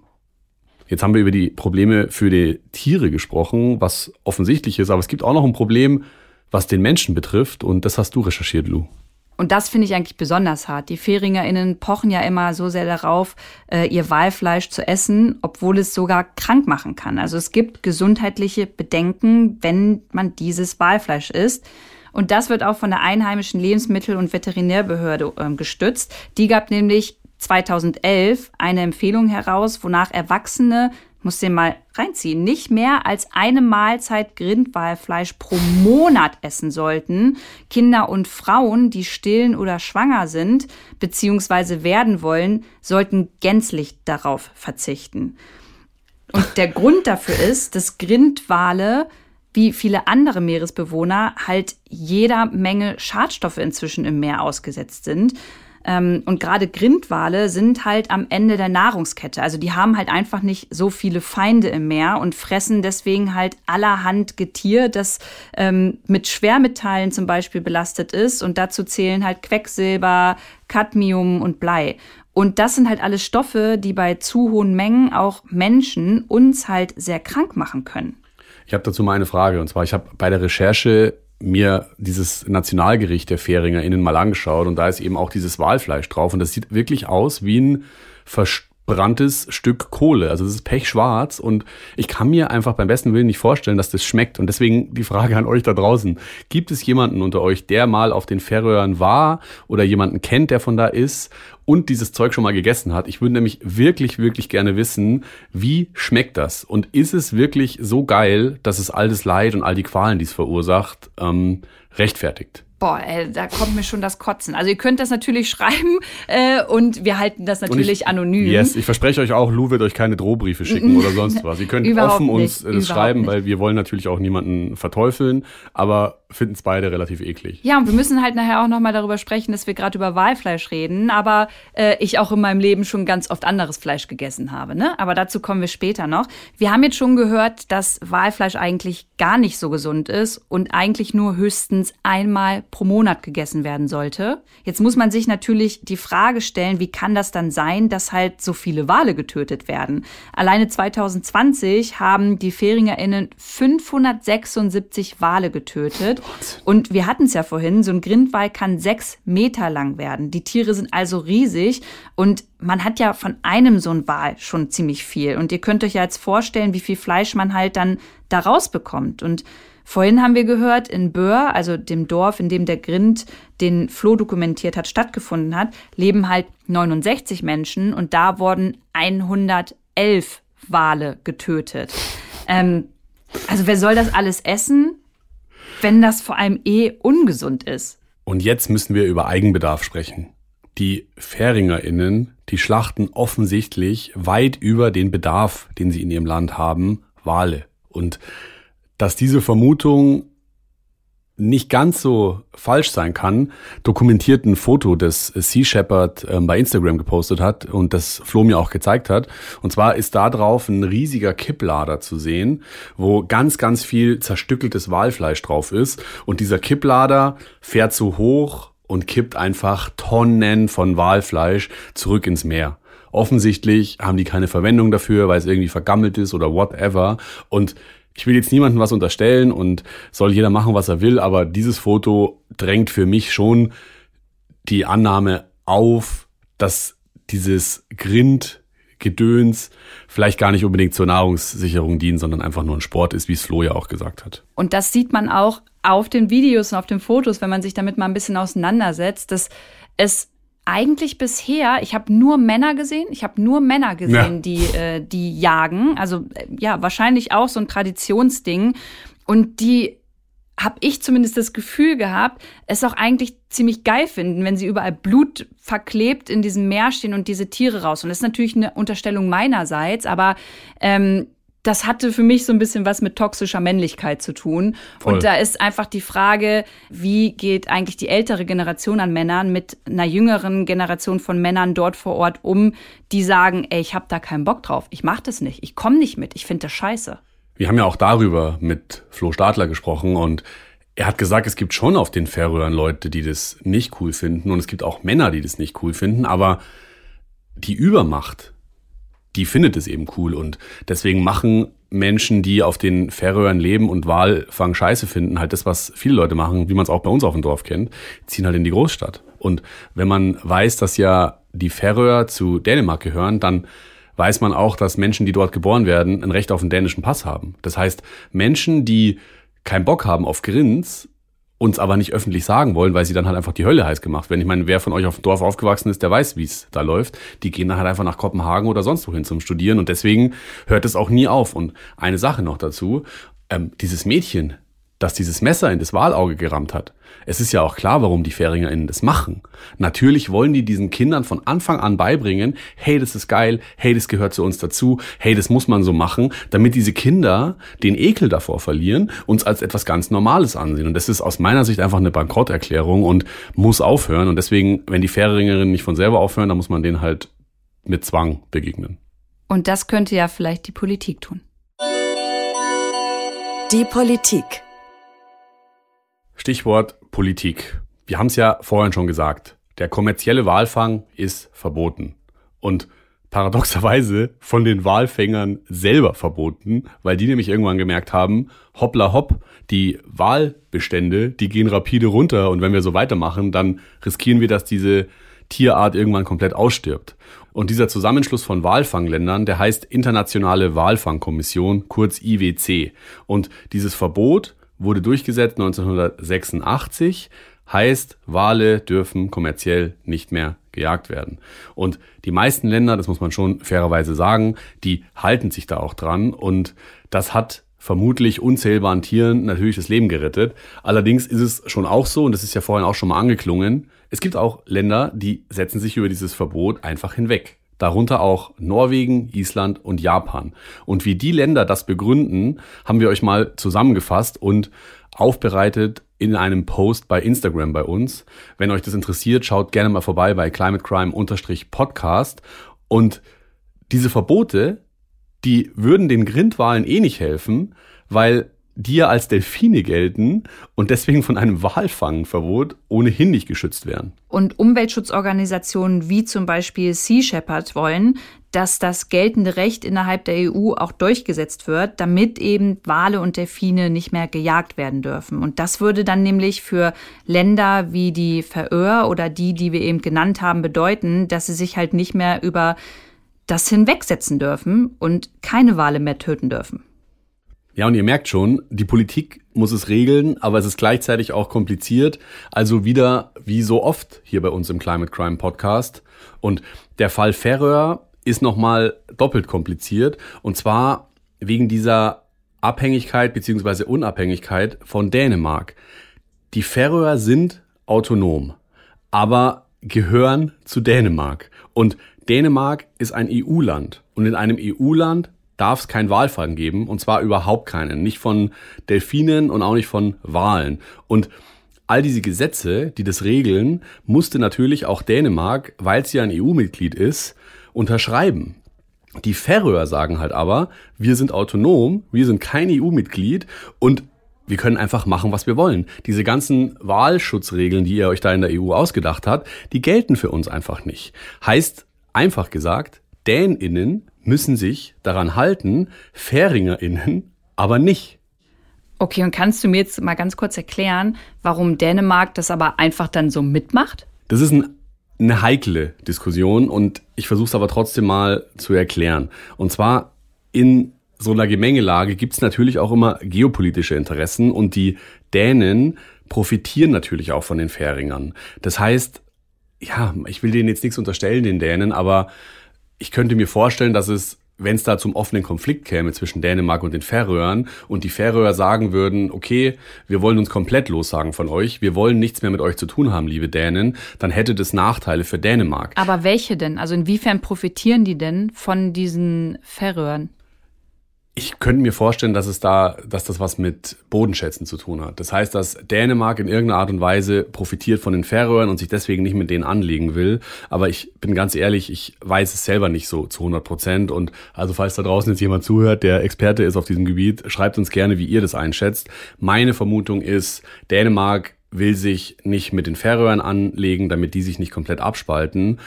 Jetzt haben wir über die Probleme für die Tiere gesprochen, was offensichtlich ist, aber es gibt auch noch ein Problem, was den Menschen betrifft und das hast du recherchiert, Lou. Und das finde ich eigentlich besonders hart. Die FäringerInnen pochen ja immer so sehr darauf, äh, ihr Walfleisch zu essen, obwohl es sogar krank machen kann. Also es gibt gesundheitliche Bedenken, wenn man dieses Walfleisch isst. Und das wird auch von der einheimischen Lebensmittel- und Veterinärbehörde äh, gestützt. Die gab nämlich 2011 eine Empfehlung heraus, wonach Erwachsene muss den mal reinziehen, nicht mehr als eine Mahlzeit Grindwalfleisch pro Monat essen sollten. Kinder und Frauen, die stillen oder schwanger sind bzw. werden wollen, sollten gänzlich darauf verzichten. Und der Grund dafür ist, dass Grindwale wie viele andere Meeresbewohner halt jeder Menge Schadstoffe inzwischen im Meer ausgesetzt sind. Ähm, und gerade Grindwale sind halt am Ende der Nahrungskette. Also die haben halt einfach nicht so viele Feinde im Meer und fressen deswegen halt allerhand Getier, das ähm, mit Schwermetallen zum Beispiel belastet ist. Und dazu zählen halt Quecksilber, Cadmium und Blei. Und das sind halt alles Stoffe, die bei zu hohen Mengen auch Menschen uns halt sehr krank machen können. Ich habe dazu mal eine Frage. Und zwar, ich habe bei der Recherche mir dieses Nationalgericht der FäringerInnen mal angeschaut und da ist eben auch dieses Walfleisch drauf und das sieht wirklich aus wie ein verbranntes Stück Kohle. Also das ist pechschwarz und ich kann mir einfach beim besten Willen nicht vorstellen, dass das schmeckt. Und deswegen die Frage an euch da draußen. Gibt es jemanden unter euch, der mal auf den Färöern war oder jemanden kennt, der von da ist und dieses Zeug schon mal gegessen hat. Ich würde nämlich wirklich, wirklich gerne wissen, wie schmeckt das? Und ist es wirklich so geil, dass es all das Leid und all die Qualen, die es verursacht, ähm, rechtfertigt? Boah, ey, da kommt mir schon das Kotzen. Also ihr könnt das natürlich schreiben äh, und wir halten das natürlich ich, anonym. Yes, ich verspreche euch auch, Lou wird euch keine Drohbriefe schicken oder sonst was. Ihr könnt offen uns äh, das schreiben, nicht. weil wir wollen natürlich auch niemanden verteufeln, aber finden es beide relativ eklig. Ja, und wir müssen halt nachher auch nochmal darüber sprechen, dass wir gerade über Walfleisch reden, aber äh, ich auch in meinem Leben schon ganz oft anderes Fleisch gegessen habe. Ne? Aber dazu kommen wir später noch. Wir haben jetzt schon gehört, dass Walfleisch eigentlich gar nicht so gesund ist und eigentlich nur höchstens einmal pro Monat gegessen werden sollte. Jetzt muss man sich natürlich die Frage stellen, wie kann das dann sein, dass halt so viele Wale getötet werden? Alleine 2020 haben die FäringerInnen 576 Wale getötet. Und wir hatten es ja vorhin, so ein Grindwal kann sechs Meter lang werden. Die Tiere sind also riesig und man hat ja von einem so ein Wal schon ziemlich viel. Und ihr könnt euch ja jetzt vorstellen, wie viel Fleisch man halt dann da rausbekommt. Und Vorhin haben wir gehört, in Böhr, also dem Dorf, in dem der Grind den Floh dokumentiert hat, stattgefunden hat, leben halt 69 Menschen und da wurden 111 Wale getötet. Ähm, also wer soll das alles essen? Wenn das vor allem eh ungesund ist. Und jetzt müssen wir über Eigenbedarf sprechen. Die FäringerInnen, die schlachten offensichtlich weit über den Bedarf, den sie in ihrem Land haben, Wale. Und dass diese Vermutung nicht ganz so falsch sein kann, dokumentiert ein Foto, das Sea Shepherd ähm, bei Instagram gepostet hat und das Flo mir auch gezeigt hat. Und zwar ist da drauf ein riesiger Kipplader zu sehen, wo ganz, ganz viel zerstückeltes Walfleisch drauf ist. Und dieser Kipplader fährt so hoch und kippt einfach Tonnen von Walfleisch zurück ins Meer. Offensichtlich haben die keine Verwendung dafür, weil es irgendwie vergammelt ist oder whatever. Und ich will jetzt niemandem was unterstellen und soll jeder machen, was er will, aber dieses Foto drängt für mich schon die Annahme auf, dass dieses Grindgedöns vielleicht gar nicht unbedingt zur Nahrungssicherung dient, sondern einfach nur ein Sport ist, wie es Flo ja auch gesagt hat. Und das sieht man auch auf den Videos und auf den Fotos, wenn man sich damit mal ein bisschen auseinandersetzt, dass es eigentlich bisher, ich habe nur Männer gesehen, ich habe nur Männer gesehen, ja. die, äh, die jagen. Also äh, ja, wahrscheinlich auch so ein Traditionsding. Und die habe ich zumindest das Gefühl gehabt, es auch eigentlich ziemlich geil finden, wenn sie überall Blut verklebt in diesem Meer stehen und diese Tiere raus. Und das ist natürlich eine Unterstellung meinerseits, aber ähm, das hatte für mich so ein bisschen was mit toxischer Männlichkeit zu tun. Voll. Und da ist einfach die Frage, wie geht eigentlich die ältere Generation an Männern mit einer jüngeren Generation von Männern dort vor Ort um, die sagen, ey, ich habe da keinen Bock drauf, ich mach das nicht, ich komme nicht mit, ich finde das scheiße. Wir haben ja auch darüber mit Flo Stadler gesprochen und er hat gesagt, es gibt schon auf den Färöern Leute, die das nicht cool finden und es gibt auch Männer, die das nicht cool finden, aber die Übermacht die findet es eben cool und deswegen machen Menschen, die auf den Färöern leben und Walfang scheiße finden, halt das, was viele Leute machen, wie man es auch bei uns auf dem Dorf kennt, ziehen halt in die Großstadt. Und wenn man weiß, dass ja die Färöer zu Dänemark gehören, dann weiß man auch, dass Menschen, die dort geboren werden, ein Recht auf einen dänischen Pass haben. Das heißt, Menschen, die keinen Bock haben auf Grins, uns aber nicht öffentlich sagen wollen, weil sie dann halt einfach die Hölle heiß gemacht werden. Ich meine, wer von euch auf dem Dorf aufgewachsen ist, der weiß, wie es da läuft. Die gehen dann halt einfach nach Kopenhagen oder sonst wohin zum Studieren und deswegen hört es auch nie auf. Und eine Sache noch dazu, ähm, dieses Mädchen, das dieses Messer in das Walauge gerammt hat. Es ist ja auch klar, warum die FäringerInnen das machen. Natürlich wollen die diesen Kindern von Anfang an beibringen, hey, das ist geil, hey, das gehört zu uns dazu, hey, das muss man so machen, damit diese Kinder den Ekel davor verlieren, uns als etwas ganz Normales ansehen. Und das ist aus meiner Sicht einfach eine Bankrotterklärung und muss aufhören. Und deswegen, wenn die Färingerinnen nicht von selber aufhören, dann muss man denen halt mit Zwang begegnen. Und das könnte ja vielleicht die Politik tun. Die Politik. Stichwort Politik. Wir haben es ja vorhin schon gesagt. Der kommerzielle Walfang ist verboten. Und paradoxerweise von den Walfängern selber verboten, weil die nämlich irgendwann gemerkt haben, hoppla hopp, die Walbestände, die gehen rapide runter und wenn wir so weitermachen, dann riskieren wir, dass diese Tierart irgendwann komplett ausstirbt. Und dieser Zusammenschluss von Walfangländern, der heißt Internationale Walfangkommission, kurz IWC. Und dieses Verbot wurde durchgesetzt 1986, heißt, Wale dürfen kommerziell nicht mehr gejagt werden. Und die meisten Länder, das muss man schon fairerweise sagen, die halten sich da auch dran und das hat vermutlich unzählbaren Tieren natürlich das Leben gerettet. Allerdings ist es schon auch so, und das ist ja vorhin auch schon mal angeklungen, es gibt auch Länder, die setzen sich über dieses Verbot einfach hinweg. Darunter auch Norwegen, Island und Japan. Und wie die Länder das begründen, haben wir euch mal zusammengefasst und aufbereitet in einem Post bei Instagram bei uns. Wenn euch das interessiert, schaut gerne mal vorbei bei climatecrime-podcast. Und diese Verbote, die würden den Grindwalen eh nicht helfen, weil die ja als Delfine gelten und deswegen von einem Walfangverbot ohnehin nicht geschützt werden. Und Umweltschutzorganisationen wie zum Beispiel Sea Shepherd wollen, dass das geltende Recht innerhalb der EU auch durchgesetzt wird, damit eben Wale und Delfine nicht mehr gejagt werden dürfen. Und das würde dann nämlich für Länder wie die Färöer oder die, die wir eben genannt haben, bedeuten, dass sie sich halt nicht mehr über das hinwegsetzen dürfen und keine Wale mehr töten dürfen. Ja, und ihr merkt schon, die Politik muss es regeln, aber es ist gleichzeitig auch kompliziert. Also wieder wie so oft hier bei uns im Climate Crime Podcast. Und der Fall Färöer ist nochmal doppelt kompliziert. Und zwar wegen dieser Abhängigkeit beziehungsweise Unabhängigkeit von Dänemark. Die Färöer sind autonom, aber gehören zu Dänemark. Und Dänemark ist ein EU-Land. Und in einem EU-Land darf es keinen Walfang geben, und zwar überhaupt keinen. Nicht von Delfinen und auch nicht von Walen. Und all diese Gesetze, die das regeln, musste natürlich auch Dänemark, weil es ja ein EU-Mitglied ist, unterschreiben. Die Färöer sagen halt aber, wir sind autonom, wir sind kein EU-Mitglied und wir können einfach machen, was wir wollen. Diese ganzen Wahlschutzregeln, die ihr euch da in der EU ausgedacht habt, die gelten für uns einfach nicht. Heißt, einfach gesagt, DänInnen müssen sich daran halten, FäringerInnen aber nicht. Okay, und kannst du mir jetzt mal ganz kurz erklären, warum Dänemark das aber einfach dann so mitmacht? Das ist ein, eine heikle Diskussion und ich versuche es aber trotzdem mal zu erklären. Und zwar in so einer Gemengelage gibt es natürlich auch immer geopolitische Interessen und die Dänen profitieren natürlich auch von den Färingern. Das heißt, ja, ich will denen jetzt nichts unterstellen, den Dänen, aber ich könnte mir vorstellen, dass es wenn es da zum offenen Konflikt käme zwischen Dänemark und den Färöern und die Färöer sagen würden, okay, wir wollen uns komplett lossagen von euch, wir wollen nichts mehr mit euch zu tun haben, liebe Dänen, dann hätte das Nachteile für Dänemark. Aber welche denn? Also inwiefern profitieren die denn von diesen Färöern? Ich könnte mir vorstellen, dass es da, dass das was mit Bodenschätzen zu tun hat. Das heißt, dass Dänemark in irgendeiner Art und Weise profitiert von den Färöern und sich deswegen nicht mit denen anlegen will. Aber ich bin ganz ehrlich, ich weiß es selber nicht so zu 100 Prozent. Und also falls da draußen jetzt jemand zuhört, der Experte ist auf diesem Gebiet, schreibt uns gerne, wie ihr das einschätzt. Meine Vermutung ist, Dänemark will sich nicht mit den Färöern anlegen, damit die sich nicht komplett abspalten.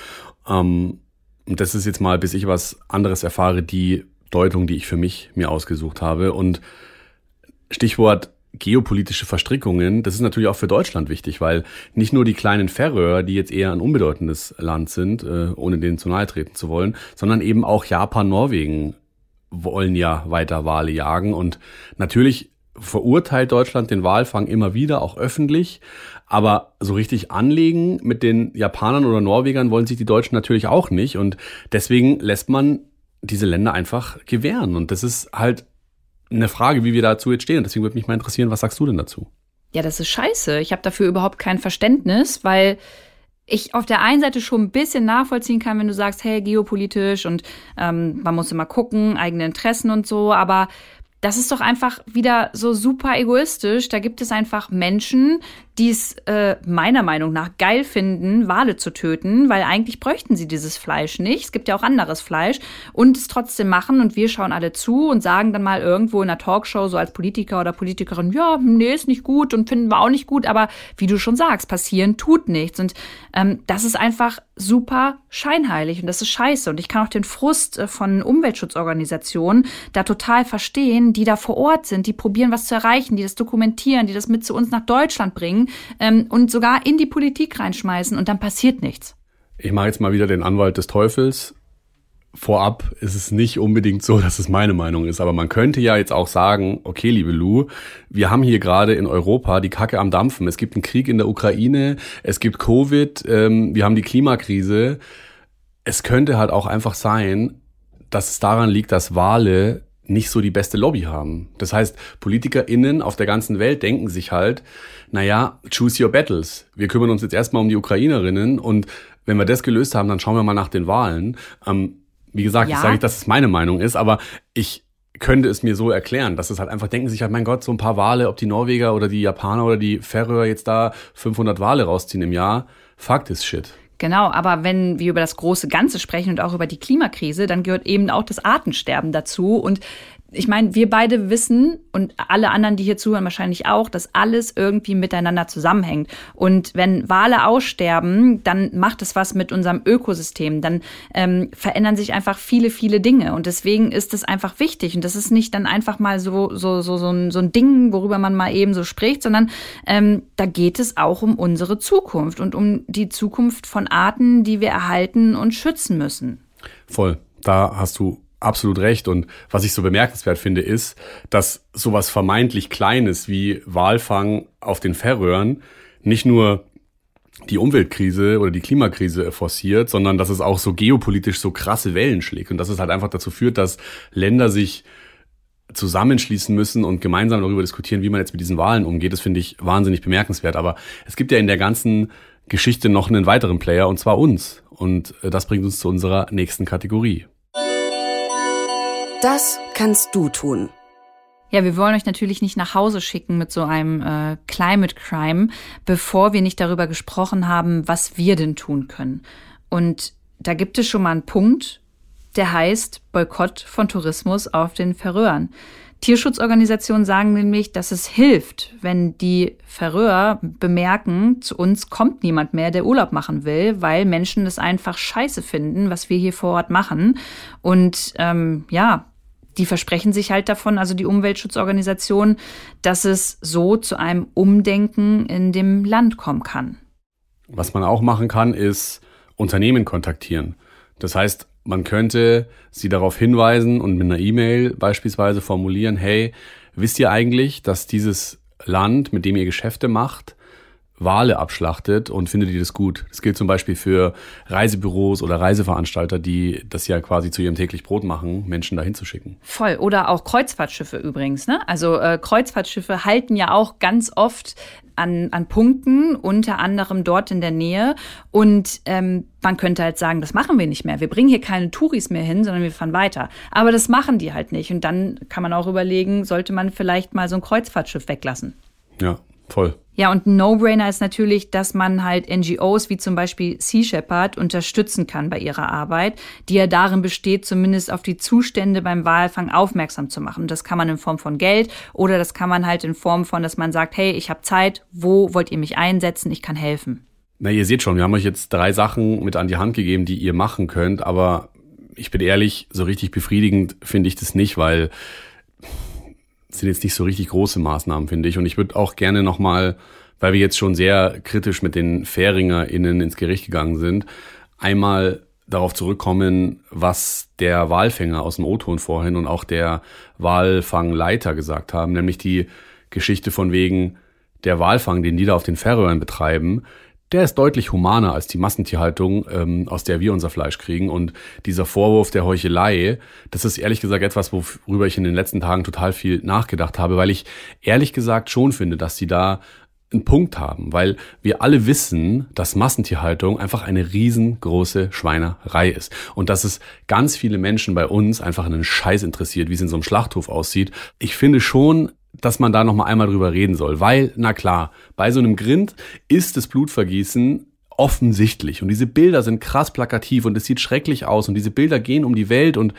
Ähm, und das ist jetzt mal, bis ich was anderes erfahre, die Deutung, die ich für mich mir ausgesucht habe. Und Stichwort geopolitische Verstrickungen, das ist natürlich auch für Deutschland wichtig, weil nicht nur die kleinen Färöer, die jetzt eher ein unbedeutendes Land sind, äh, ohne denen zu nahe treten zu wollen, sondern eben auch Japan, Norwegen wollen ja weiter Wale jagen. Und natürlich verurteilt Deutschland den Walfang immer wieder, auch öffentlich. Aber so richtig anlegen mit den Japanern oder Norwegern wollen sich die Deutschen natürlich auch nicht. Und deswegen lässt man diese Länder einfach gewähren. Und das ist halt eine Frage, wie wir dazu jetzt stehen. Deswegen würde mich mal interessieren, was sagst du denn dazu? Ja, das ist scheiße. Ich habe dafür überhaupt kein Verständnis, weil ich auf der einen Seite schon ein bisschen nachvollziehen kann, wenn du sagst, hey, geopolitisch und ähm, man muss immer gucken, eigene Interessen und so, aber das ist doch einfach wieder so super egoistisch. Da gibt es einfach Menschen, die es äh, meiner Meinung nach geil finden, Wale zu töten, weil eigentlich bräuchten sie dieses Fleisch nicht. Es gibt ja auch anderes Fleisch und es trotzdem machen und wir schauen alle zu und sagen dann mal irgendwo in einer Talkshow so als Politiker oder Politikerin, ja, nee, ist nicht gut und finden wir auch nicht gut, aber wie du schon sagst, passieren tut nichts. Und ähm, das ist einfach super scheinheilig und das ist scheiße. Und ich kann auch den Frust äh, von Umweltschutzorganisationen da total verstehen, die da vor Ort sind, die probieren was zu erreichen, die das dokumentieren, die das mit zu uns nach Deutschland bringen ähm, und sogar in die Politik reinschmeißen und dann passiert nichts. Ich mache jetzt mal wieder den Anwalt des Teufels. Vorab ist es nicht unbedingt so, dass es meine Meinung ist, aber man könnte ja jetzt auch sagen, okay, liebe Lou, wir haben hier gerade in Europa die Kacke am Dampfen. Es gibt einen Krieg in der Ukraine, es gibt Covid, ähm, wir haben die Klimakrise. Es könnte halt auch einfach sein, dass es daran liegt, dass Wale nicht so die beste Lobby haben. Das heißt, PolitikerInnen auf der ganzen Welt denken sich halt, naja, choose your battles. Wir kümmern uns jetzt erstmal um die Ukrainerinnen und wenn wir das gelöst haben, dann schauen wir mal nach den Wahlen. Ähm, wie gesagt, ja. ich sage nicht, dass es meine Meinung ist, aber ich könnte es mir so erklären, dass es halt einfach denken sich halt, mein Gott, so ein paar Wale, ob die Norweger oder die Japaner oder die Färöer jetzt da 500 Wale rausziehen im Jahr, Fakt ist Shit. Genau, aber wenn wir über das große Ganze sprechen und auch über die Klimakrise, dann gehört eben auch das Artensterben dazu. Und ich meine, wir beide wissen und alle anderen, die hier zuhören, wahrscheinlich auch, dass alles irgendwie miteinander zusammenhängt. Und wenn Wale aussterben, dann macht es was mit unserem Ökosystem. Dann ähm, verändern sich einfach viele, viele Dinge. Und deswegen ist es einfach wichtig. Und das ist nicht dann einfach mal so, so, so, so, ein, so ein Ding, worüber man mal eben so spricht, sondern ähm, da geht es auch um unsere Zukunft und um die Zukunft von Arten, die wir erhalten und schützen müssen. Voll. Da hast du absolut recht. Und was ich so bemerkenswert finde, ist, dass sowas vermeintlich Kleines wie Walfang auf den Färöern nicht nur die Umweltkrise oder die Klimakrise forciert, sondern dass es auch so geopolitisch so krasse Wellen schlägt und dass es halt einfach dazu führt, dass Länder sich zusammenschließen müssen und gemeinsam darüber diskutieren, wie man jetzt mit diesen Wahlen umgeht. Das finde ich wahnsinnig bemerkenswert. Aber es gibt ja in der ganzen Geschichte noch einen weiteren Player und zwar uns. Und äh, das bringt uns zu unserer nächsten Kategorie. Das kannst du tun. Ja, wir wollen euch natürlich nicht nach Hause schicken mit so einem äh, Climate Crime, bevor wir nicht darüber gesprochen haben, was wir denn tun können. Und da gibt es schon mal einen Punkt, der heißt Boykott von Tourismus auf den Färöern. Tierschutzorganisationen sagen nämlich, dass es hilft, wenn die Färöer bemerken, zu uns kommt niemand mehr, der Urlaub machen will, weil Menschen es einfach scheiße finden, was wir hier vor Ort machen. Und ähm, ja, die versprechen sich halt davon, also die Umweltschutzorganisationen, dass es so zu einem Umdenken in dem Land kommen kann. Was man auch machen kann, ist Unternehmen kontaktieren. Das heißt, man könnte sie darauf hinweisen und mit einer E-Mail beispielsweise formulieren, hey, wisst ihr eigentlich, dass dieses Land, mit dem ihr Geschäfte macht, Wale abschlachtet und findet ihr das gut? Das gilt zum Beispiel für Reisebüros oder Reiseveranstalter, die das ja quasi zu ihrem täglich Brot machen, Menschen dahin zu schicken. Voll. Oder auch Kreuzfahrtschiffe übrigens. Ne? Also äh, Kreuzfahrtschiffe halten ja auch ganz oft an, an Punkten, unter anderem dort in der Nähe. Und ähm, man könnte halt sagen, das machen wir nicht mehr. Wir bringen hier keine Touris mehr hin, sondern wir fahren weiter. Aber das machen die halt nicht. Und dann kann man auch überlegen, sollte man vielleicht mal so ein Kreuzfahrtschiff weglassen. Ja, voll. Ja, und ein No-Brainer ist natürlich, dass man halt NGOs wie zum Beispiel Sea Shepherd unterstützen kann bei ihrer Arbeit, die ja darin besteht, zumindest auf die Zustände beim Walfang aufmerksam zu machen. Das kann man in Form von Geld oder das kann man halt in Form von, dass man sagt, hey, ich habe Zeit, wo wollt ihr mich einsetzen, ich kann helfen. Na, ihr seht schon, wir haben euch jetzt drei Sachen mit an die Hand gegeben, die ihr machen könnt, aber ich bin ehrlich, so richtig befriedigend finde ich das nicht, weil sind jetzt nicht so richtig große Maßnahmen, finde ich. Und ich würde auch gerne nochmal, weil wir jetzt schon sehr kritisch mit den FähringerInnen ins Gericht gegangen sind, einmal darauf zurückkommen, was der Walfänger aus dem O-Ton vorhin und auch der Walfangleiter gesagt haben, nämlich die Geschichte von wegen der Walfang, den die da auf den Färöern betreiben, der ist deutlich humaner als die Massentierhaltung, ähm, aus der wir unser Fleisch kriegen. Und dieser Vorwurf der Heuchelei, das ist ehrlich gesagt etwas, worüber ich in den letzten Tagen total viel nachgedacht habe, weil ich ehrlich gesagt schon finde, dass sie da einen Punkt haben, weil wir alle wissen, dass Massentierhaltung einfach eine riesengroße Schweinerei ist und dass es ganz viele Menschen bei uns einfach einen Scheiß interessiert, wie es in so einem Schlachthof aussieht. Ich finde schon, dass man da noch mal einmal drüber reden soll, weil na klar, bei so einem Grind ist das Blutvergießen offensichtlich und diese Bilder sind krass plakativ und es sieht schrecklich aus und diese Bilder gehen um die Welt und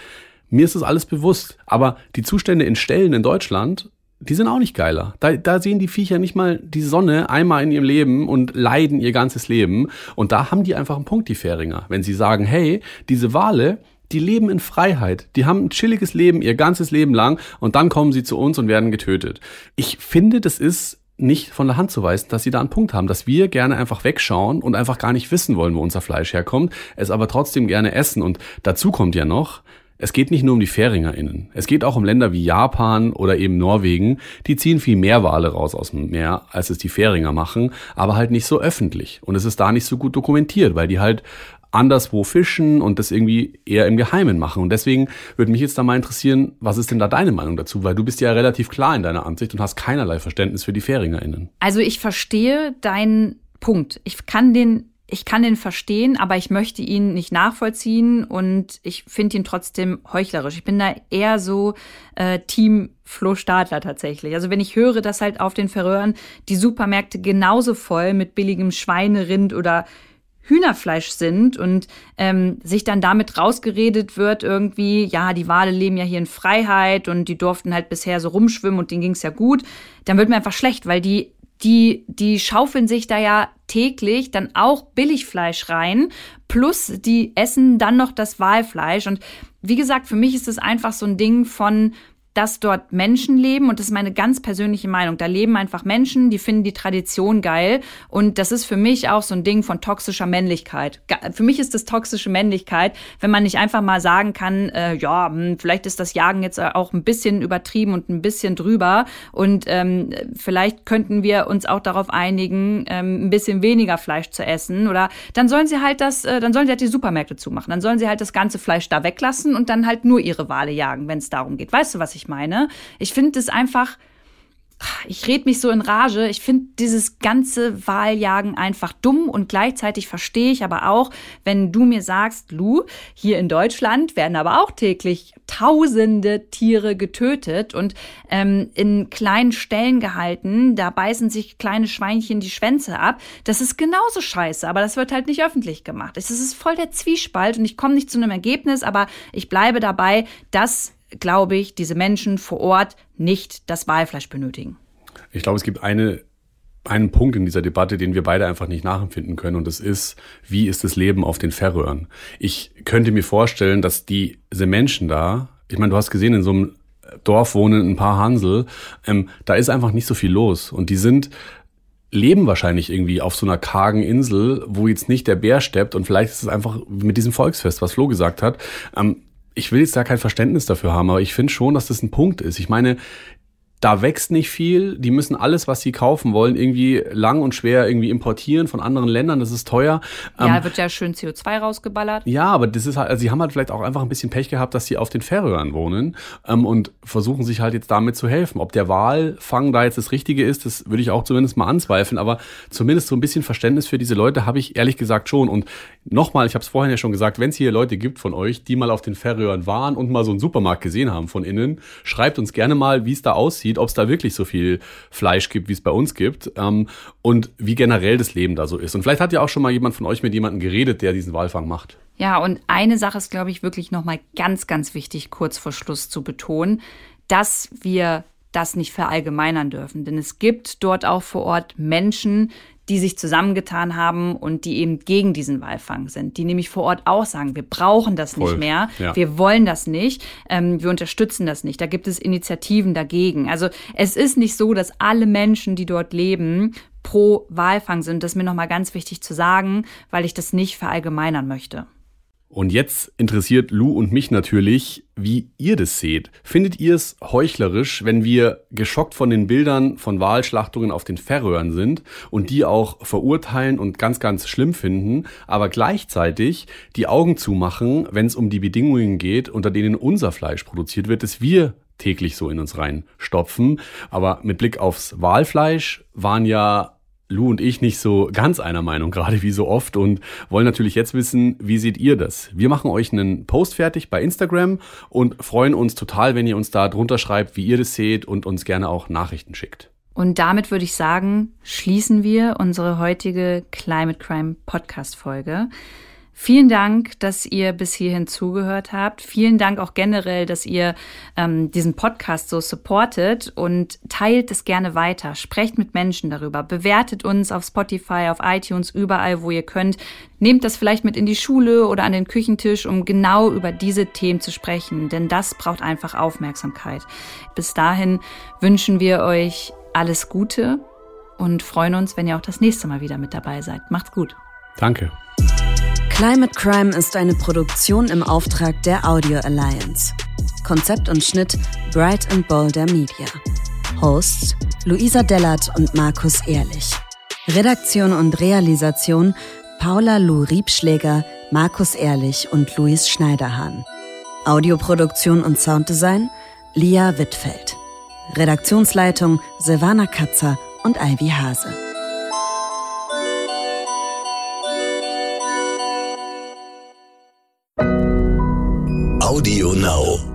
mir ist das alles bewusst, aber die Zustände in Stellen in Deutschland die sind auch nicht geiler. Da, da sehen die Viecher nicht mal die Sonne einmal in ihrem Leben und leiden ihr ganzes Leben. Und da haben die einfach einen Punkt, die Fähringer. Wenn sie sagen, hey, diese Wale, die leben in Freiheit. Die haben ein chilliges Leben ihr ganzes Leben lang und dann kommen sie zu uns und werden getötet. Ich finde, das ist nicht von der Hand zu weisen, dass sie da einen Punkt haben, dass wir gerne einfach wegschauen und einfach gar nicht wissen wollen, wo unser Fleisch herkommt, es aber trotzdem gerne essen. Und dazu kommt ja noch, es geht nicht nur um die FäringerInnen. Es geht auch um Länder wie Japan oder eben Norwegen. Die ziehen viel mehr Wale raus aus dem Meer, als es die Färinger machen, aber halt nicht so öffentlich. Und es ist da nicht so gut dokumentiert, weil die halt anderswo fischen und das irgendwie eher im Geheimen machen. Und deswegen würde mich jetzt da mal interessieren, was ist denn da deine Meinung dazu? Weil du bist ja relativ klar in deiner Ansicht und hast keinerlei Verständnis für die FäringerInnen. Also ich verstehe deinen Punkt. Ich kann den ich kann den verstehen, aber ich möchte ihn nicht nachvollziehen und ich finde ihn trotzdem heuchlerisch. Ich bin da eher so äh, Team Flo Stadler tatsächlich. Also wenn ich höre, dass halt auf den Färöern die Supermärkte genauso voll mit billigem Schweinerind oder Hühnerfleisch sind und ähm, sich dann damit rausgeredet wird irgendwie, ja, die Wale leben ja hier in Freiheit und die durften halt bisher so rumschwimmen und denen ging's ja gut, dann wird mir einfach schlecht, weil die die, die schaufeln sich da ja täglich dann auch Billigfleisch rein, plus die essen dann noch das Walfleisch. Und wie gesagt, für mich ist es einfach so ein Ding von, dass dort Menschen leben und das ist meine ganz persönliche Meinung. Da leben einfach Menschen, die finden die Tradition geil und das ist für mich auch so ein Ding von toxischer Männlichkeit. Für mich ist das toxische Männlichkeit, wenn man nicht einfach mal sagen kann, äh, ja, hm, vielleicht ist das Jagen jetzt auch ein bisschen übertrieben und ein bisschen drüber und ähm, vielleicht könnten wir uns auch darauf einigen, ähm, ein bisschen weniger Fleisch zu essen oder dann sollen sie halt das, äh, dann sollen sie halt die Supermärkte zumachen, dann sollen sie halt das ganze Fleisch da weglassen und dann halt nur ihre Wale jagen, wenn es darum geht. Weißt du, was ich ich meine. Ich finde es einfach, ich red mich so in Rage. Ich finde dieses ganze Wahljagen einfach dumm und gleichzeitig verstehe ich aber auch, wenn du mir sagst, Lu, hier in Deutschland werden aber auch täglich tausende Tiere getötet und ähm, in kleinen Stellen gehalten. Da beißen sich kleine Schweinchen die Schwänze ab. Das ist genauso scheiße, aber das wird halt nicht öffentlich gemacht. Es ist voll der Zwiespalt und ich komme nicht zu einem Ergebnis, aber ich bleibe dabei, dass glaube ich, diese Menschen vor Ort nicht das Walfleisch benötigen. Ich glaube, es gibt eine, einen Punkt in dieser Debatte, den wir beide einfach nicht nachempfinden können. Und das ist, wie ist das Leben auf den Färöern? Ich könnte mir vorstellen, dass diese Menschen da, ich meine, du hast gesehen, in so einem Dorf wohnen ein paar Hansel, ähm, da ist einfach nicht so viel los. Und die sind leben wahrscheinlich irgendwie auf so einer kargen Insel, wo jetzt nicht der Bär steppt und vielleicht ist es einfach mit diesem Volksfest, was Flo gesagt hat, ähm, ich will jetzt da kein Verständnis dafür haben, aber ich finde schon, dass das ein Punkt ist. Ich meine, da wächst nicht viel. Die müssen alles, was sie kaufen wollen, irgendwie lang und schwer irgendwie importieren von anderen Ländern. Das ist teuer. Ja, ähm, wird ja schön CO2 rausgeballert. Ja, aber das ist halt, also sie haben halt vielleicht auch einfach ein bisschen Pech gehabt, dass sie auf den Färöern wohnen ähm, und versuchen sich halt jetzt damit zu helfen. Ob der Walfang da jetzt das Richtige ist, das würde ich auch zumindest mal anzweifeln. Aber zumindest so ein bisschen Verständnis für diese Leute habe ich ehrlich gesagt schon. Und nochmal, ich habe es vorhin ja schon gesagt, wenn es hier Leute gibt von euch, die mal auf den Färöern waren und mal so einen Supermarkt gesehen haben von innen, schreibt uns gerne mal, wie es da aussieht sieht, ob es da wirklich so viel Fleisch gibt, wie es bei uns gibt ähm, und wie generell das Leben da so ist. Und vielleicht hat ja auch schon mal jemand von euch mit jemandem geredet, der diesen Walfang macht. Ja, und eine Sache ist, glaube ich, wirklich nochmal ganz, ganz wichtig, kurz vor Schluss zu betonen, dass wir das nicht verallgemeinern dürfen. Denn es gibt dort auch vor Ort Menschen, die sich zusammengetan haben und die eben gegen diesen Walfang sind, die nämlich vor Ort auch sagen, wir brauchen das Voll. nicht mehr, ja. wir wollen das nicht, ähm, wir unterstützen das nicht. Da gibt es Initiativen dagegen. Also es ist nicht so, dass alle Menschen, die dort leben, pro Walfang sind. Das ist mir nochmal ganz wichtig zu sagen, weil ich das nicht verallgemeinern möchte. Und jetzt interessiert Lou und mich natürlich, wie ihr das seht. Findet ihr es heuchlerisch, wenn wir geschockt von den Bildern von Wahlschlachtungen auf den Färöern sind und die auch verurteilen und ganz, ganz schlimm finden, aber gleichzeitig die Augen zumachen, wenn es um die Bedingungen geht, unter denen unser Fleisch produziert wird, das wir täglich so in uns reinstopfen. Aber mit Blick aufs Wahlfleisch waren ja Lou und ich nicht so ganz einer Meinung, gerade wie so oft, und wollen natürlich jetzt wissen, wie seht ihr das? Wir machen euch einen Post fertig bei Instagram und freuen uns total, wenn ihr uns da drunter schreibt, wie ihr das seht und uns gerne auch Nachrichten schickt. Und damit würde ich sagen, schließen wir unsere heutige Climate Crime Podcast Folge. Vielen Dank, dass ihr bis hierhin zugehört habt. Vielen Dank auch generell, dass ihr ähm, diesen Podcast so supportet und teilt es gerne weiter. Sprecht mit Menschen darüber. Bewertet uns auf Spotify, auf iTunes, überall, wo ihr könnt. Nehmt das vielleicht mit in die Schule oder an den Küchentisch, um genau über diese Themen zu sprechen, denn das braucht einfach Aufmerksamkeit. Bis dahin wünschen wir euch alles Gute und freuen uns, wenn ihr auch das nächste Mal wieder mit dabei seid. Macht's gut. Danke. Climate Crime ist eine Produktion im Auftrag der Audio Alliance. Konzept und Schnitt Bright and Boulder Media. Hosts Luisa Dellert und Markus Ehrlich. Redaktion und Realisation Paula Lou Riebschläger, Markus Ehrlich und Luis Schneiderhahn. Audioproduktion und Sounddesign Lia Wittfeld. Redaktionsleitung Silvana Katzer und Ivy Hase. Audio Now.